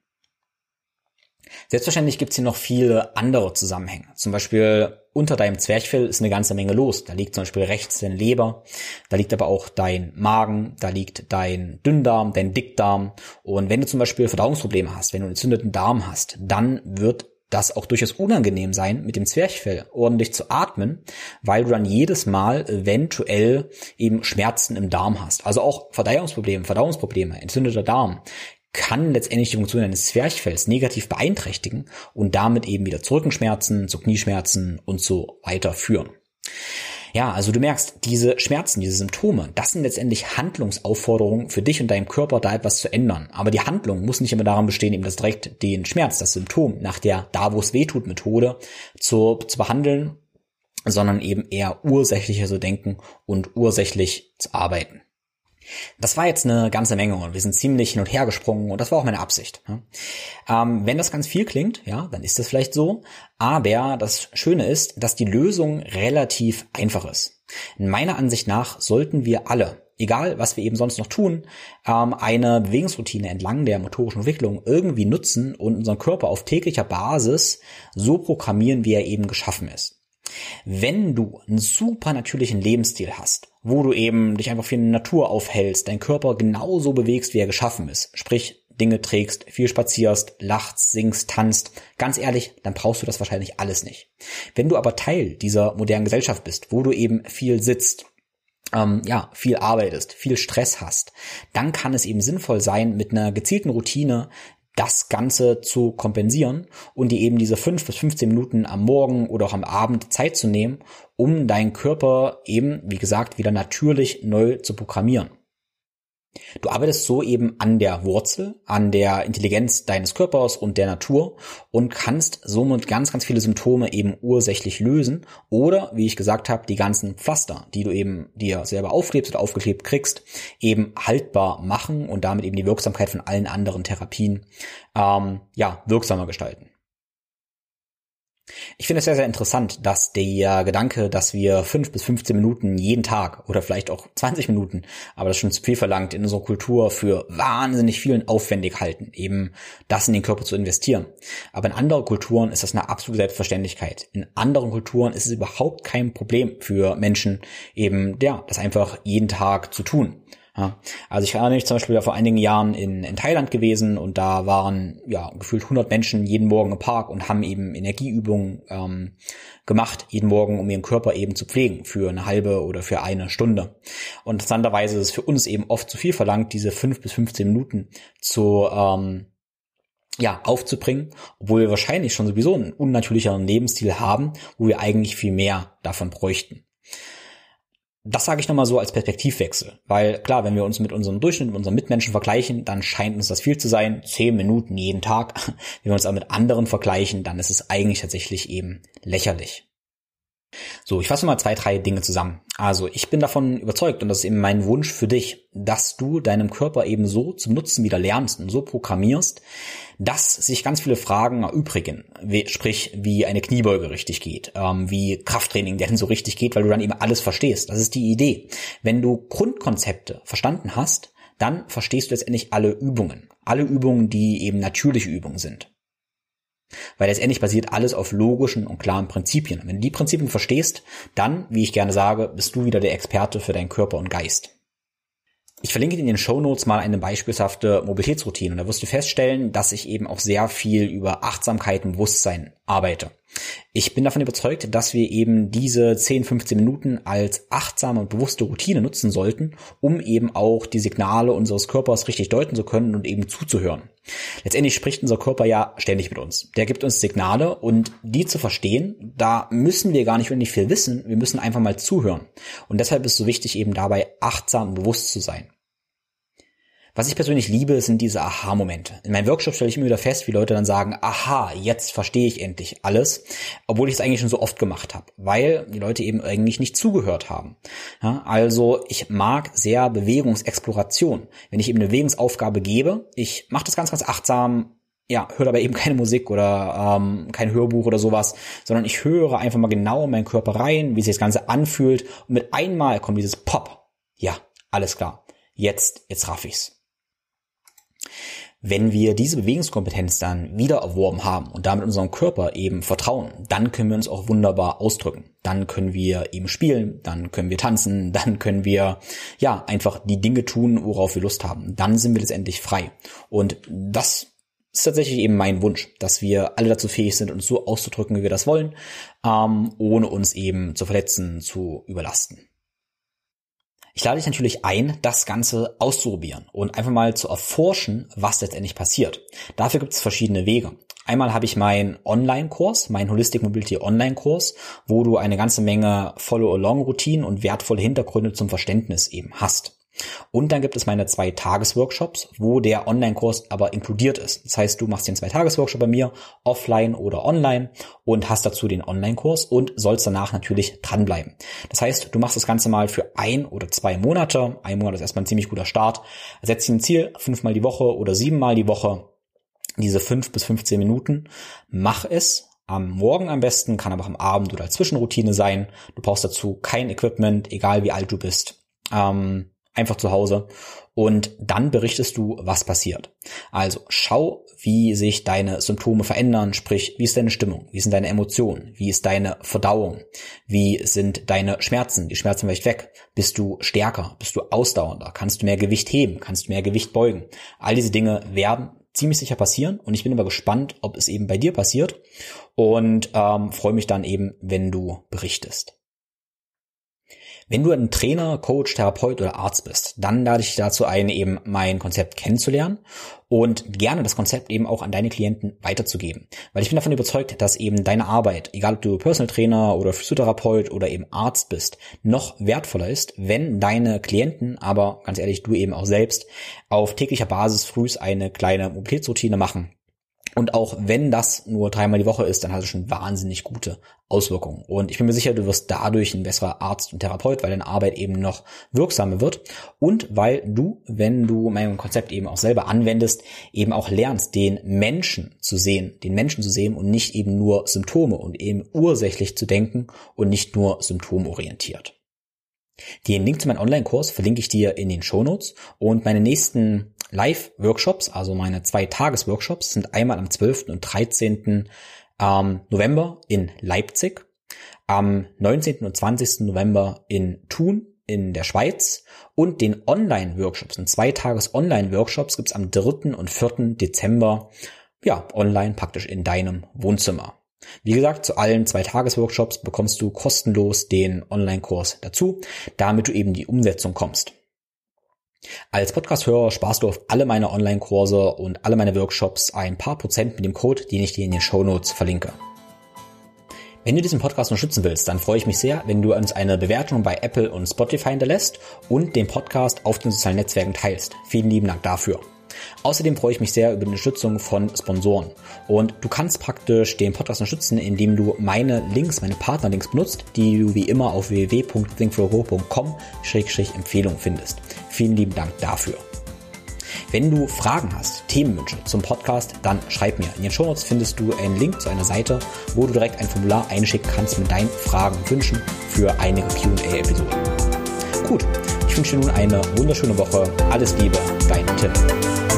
Selbstverständlich gibt's hier noch viele andere Zusammenhänge. Zum Beispiel unter deinem Zwerchfell ist eine ganze Menge los. Da liegt zum Beispiel rechts deine Leber, da liegt aber auch dein Magen, da liegt dein Dünndarm, dein Dickdarm. Und wenn du zum Beispiel Verdauungsprobleme hast, wenn du einen entzündeten Darm hast, dann wird das auch durchaus unangenehm sein, mit dem Zwerchfell ordentlich zu atmen, weil du dann jedes Mal eventuell eben Schmerzen im Darm hast. Also auch Verdauungsprobleme, Verdauungsprobleme, entzündeter Darm kann letztendlich die Funktion eines Zwerchfells negativ beeinträchtigen und damit eben wieder zu Rückenschmerzen, zu Knieschmerzen und so weiter führen. Ja, also du merkst, diese Schmerzen, diese Symptome, das sind letztendlich Handlungsaufforderungen für dich und deinem Körper, da etwas zu ändern. Aber die Handlung muss nicht immer daran bestehen, eben das direkt den Schmerz, das Symptom nach der da, wo es weh tut Methode zu, zu behandeln, sondern eben eher ursächlicher zu denken und ursächlich zu arbeiten. Das war jetzt eine ganze Menge und wir sind ziemlich hin und her gesprungen und das war auch meine Absicht. Ähm, wenn das ganz viel klingt, ja, dann ist das vielleicht so. Aber das Schöne ist, dass die Lösung relativ einfach ist. In meiner Ansicht nach sollten wir alle, egal was wir eben sonst noch tun, ähm, eine Bewegungsroutine entlang der motorischen Entwicklung irgendwie nutzen und unseren Körper auf täglicher Basis so programmieren, wie er eben geschaffen ist. Wenn du einen super natürlichen Lebensstil hast, wo du eben dich einfach für die Natur aufhältst, dein Körper genauso bewegst, wie er geschaffen ist, sprich Dinge trägst, viel spazierst, lachst, singst, tanzt, ganz ehrlich, dann brauchst du das wahrscheinlich alles nicht. Wenn du aber Teil dieser modernen Gesellschaft bist, wo du eben viel sitzt, ähm, ja, viel arbeitest, viel Stress hast, dann kann es eben sinnvoll sein, mit einer gezielten Routine das Ganze zu kompensieren und dir eben diese fünf bis 15 Minuten am Morgen oder auch am Abend Zeit zu nehmen, um deinen Körper eben, wie gesagt, wieder natürlich neu zu programmieren. Du arbeitest so eben an der Wurzel, an der Intelligenz deines Körpers und der Natur und kannst somit ganz, ganz viele Symptome eben ursächlich lösen oder, wie ich gesagt habe, die ganzen Pflaster, die du eben dir selber aufklebst oder aufgeklebt kriegst, eben haltbar machen und damit eben die Wirksamkeit von allen anderen Therapien ähm, ja wirksamer gestalten. Ich finde es sehr, sehr interessant, dass der Gedanke, dass wir fünf bis 15 Minuten jeden Tag oder vielleicht auch 20 Minuten, aber das schon zu viel verlangt, in unserer Kultur für wahnsinnig vielen aufwendig halten, eben das in den Körper zu investieren. Aber in anderen Kulturen ist das eine absolute Selbstverständlichkeit. In anderen Kulturen ist es überhaupt kein Problem für Menschen, eben, ja, das einfach jeden Tag zu tun. Ja, also ich erinnere mich zum Beispiel vor einigen Jahren in, in Thailand gewesen und da waren ja gefühlt 100 Menschen jeden Morgen im Park und haben eben Energieübungen ähm, gemacht, jeden Morgen, um ihren Körper eben zu pflegen für eine halbe oder für eine Stunde. Und interessanterweise ist es für uns eben oft zu viel verlangt, diese fünf bis 15 Minuten zu ähm, ja, aufzubringen, obwohl wir wahrscheinlich schon sowieso einen unnatürlicheren Lebensstil haben, wo wir eigentlich viel mehr davon bräuchten das sage ich nochmal so als Perspektivwechsel. Weil klar, wenn wir uns mit unserem Durchschnitt, mit unseren Mitmenschen vergleichen, dann scheint uns das viel zu sein. Zehn Minuten jeden Tag. *laughs* Wenn wir uns aber mit anderen vergleichen, dann ist es eigentlich tatsächlich eben lächerlich. So, ich fasse mal zwei, drei Dinge zusammen. Also ich bin davon überzeugt, und das ist eben mein Wunsch für dich, dass du deinem Körper eben so zum Nutzen wieder lernst und so programmierst, dass sich ganz viele Fragen erübrigen. Wie, sprich, wie eine Kniebeuge richtig geht, ähm, wie Krafttraining denn so richtig geht, weil du dann eben alles verstehst. Das ist die Idee. Wenn du Grundkonzepte verstanden hast, dann verstehst du letztendlich alle Übungen. Alle Übungen, die eben natürliche Übungen sind. Weil letztendlich basiert alles auf logischen und klaren Prinzipien. Und wenn du die Prinzipien verstehst, dann, wie ich gerne sage, bist du wieder der Experte für deinen Körper und Geist. Ich verlinke dir in den Show Notes mal eine beispielhafte Mobilitätsroutine und da wirst du feststellen, dass ich eben auch sehr viel über Achtsamkeit und Bewusstsein arbeite. Ich bin davon überzeugt, dass wir eben diese 10, 15 Minuten als achtsame und bewusste Routine nutzen sollten, um eben auch die Signale unseres Körpers richtig deuten zu können und eben zuzuhören. Letztendlich spricht unser Körper ja ständig mit uns. Der gibt uns Signale und die zu verstehen, da müssen wir gar nicht wirklich viel wissen, wir müssen einfach mal zuhören. Und deshalb ist es so wichtig, eben dabei achtsam und bewusst zu sein. Was ich persönlich liebe, sind diese Aha-Momente. In meinen Workshops stelle ich immer wieder fest, wie Leute dann sagen, aha, jetzt verstehe ich endlich alles, obwohl ich es eigentlich schon so oft gemacht habe, weil die Leute eben eigentlich nicht zugehört haben. Ja, also ich mag sehr Bewegungsexploration. Wenn ich eben eine Bewegungsaufgabe gebe, ich mache das ganz, ganz achtsam, ja, höre aber eben keine Musik oder ähm, kein Hörbuch oder sowas, sondern ich höre einfach mal genau in meinen Körper rein, wie sich das Ganze anfühlt und mit einmal kommt dieses Pop. Ja, alles klar. Jetzt, jetzt raff ich's. Wenn wir diese Bewegungskompetenz dann wieder erworben haben und damit unserem Körper eben vertrauen, dann können wir uns auch wunderbar ausdrücken. Dann können wir eben spielen, dann können wir tanzen, *laughs* dann können wir ja einfach die Dinge tun, worauf wir Lust haben. Dann sind wir letztendlich frei. Und das ist tatsächlich eben mein Wunsch, dass wir alle dazu fähig sind, uns so auszudrücken, wie wir das wollen, ähm, ohne uns eben zu verletzen, zu überlasten. Ich lade dich natürlich ein, das Ganze auszuprobieren und einfach mal zu erforschen, was letztendlich passiert. Dafür gibt es verschiedene Wege. Einmal habe ich meinen Online-Kurs, meinen Holistic Mobility Online-Kurs, wo du eine ganze Menge Follow-along-Routinen und wertvolle Hintergründe zum Verständnis eben hast. Und dann gibt es meine zwei Tagesworkshops, wo der Online-Kurs aber inkludiert ist. Das heißt, du machst den zwei Tagesworkshop bei mir, offline oder online und hast dazu den Online-Kurs und sollst danach natürlich dranbleiben. Das heißt, du machst das Ganze mal für ein oder zwei Monate. Ein Monat ist erstmal ein ziemlich guter Start. Setz dir ein Ziel, fünfmal die Woche oder siebenmal die Woche. Diese fünf bis 15 Minuten. Mach es, am Morgen am besten, kann aber auch am Abend oder als Zwischenroutine sein. Du brauchst dazu kein Equipment, egal wie alt du bist. Ähm, einfach zu Hause und dann berichtest du, was passiert. Also schau, wie sich deine Symptome verändern, sprich, wie ist deine Stimmung, wie sind deine Emotionen, wie ist deine Verdauung, wie sind deine Schmerzen, die Schmerzen vielleicht weg, bist du stärker, bist du ausdauernder, kannst du mehr Gewicht heben, kannst du mehr Gewicht beugen. All diese Dinge werden ziemlich sicher passieren und ich bin aber gespannt, ob es eben bei dir passiert und ähm, freue mich dann eben, wenn du berichtest. Wenn du ein Trainer, Coach, Therapeut oder Arzt bist, dann lade ich dich dazu ein, eben mein Konzept kennenzulernen und gerne das Konzept eben auch an deine Klienten weiterzugeben. Weil ich bin davon überzeugt, dass eben deine Arbeit, egal ob du Personal Trainer oder Physiotherapeut oder eben Arzt bist, noch wertvoller ist, wenn deine Klienten, aber ganz ehrlich, du eben auch selbst, auf täglicher Basis frühs eine kleine Mobilitätsroutine machen und auch wenn das nur dreimal die Woche ist, dann hat es schon wahnsinnig gute Auswirkungen. Und ich bin mir sicher, du wirst dadurch ein besserer Arzt und Therapeut, weil deine Arbeit eben noch wirksamer wird. Und weil du, wenn du mein Konzept eben auch selber anwendest, eben auch lernst, den Menschen zu sehen, den Menschen zu sehen und nicht eben nur Symptome und eben ursächlich zu denken und nicht nur symptomorientiert. Den Link zu meinem Online-Kurs verlinke ich dir in den Show Notes und meine nächsten Live-Workshops, also meine zwei Tages-Workshops, sind einmal am 12. und 13. Ähm, November in Leipzig, am 19. und 20. November in Thun in der Schweiz und den Online-Workshops, den zwei Tages Online-Workshops gibt's am 3. und 4. Dezember, ja, online praktisch in deinem Wohnzimmer. Wie gesagt, zu allen zwei Tages-Workshops bekommst du kostenlos den Online-Kurs dazu, damit du eben die Umsetzung kommst. Als Podcast-Hörer sparst du auf alle meine Online-Kurse und alle meine Workshops ein paar Prozent mit dem Code, den ich dir in den Show Notes verlinke. Wenn du diesen Podcast unterstützen willst, dann freue ich mich sehr, wenn du uns eine Bewertung bei Apple und Spotify hinterlässt und den Podcast auf den sozialen Netzwerken teilst. Vielen lieben Dank dafür. Außerdem freue ich mich sehr über die Unterstützung von Sponsoren. Und du kannst praktisch den Podcast unterstützen, indem du meine Links, meine Partnerlinks benutzt, die du wie immer auf www.thinkflowgo.com-empfehlung findest. Vielen lieben Dank dafür. Wenn du Fragen hast, Themenwünsche zum Podcast, dann schreib mir. In den Shownotes findest du einen Link zu einer Seite, wo du direkt ein Formular einschicken kannst mit deinen Fragen und Wünschen für einige Q&A-Episoden. Gut, wünsche dir nun eine wunderschöne Woche. Alles Liebe, dein Tim.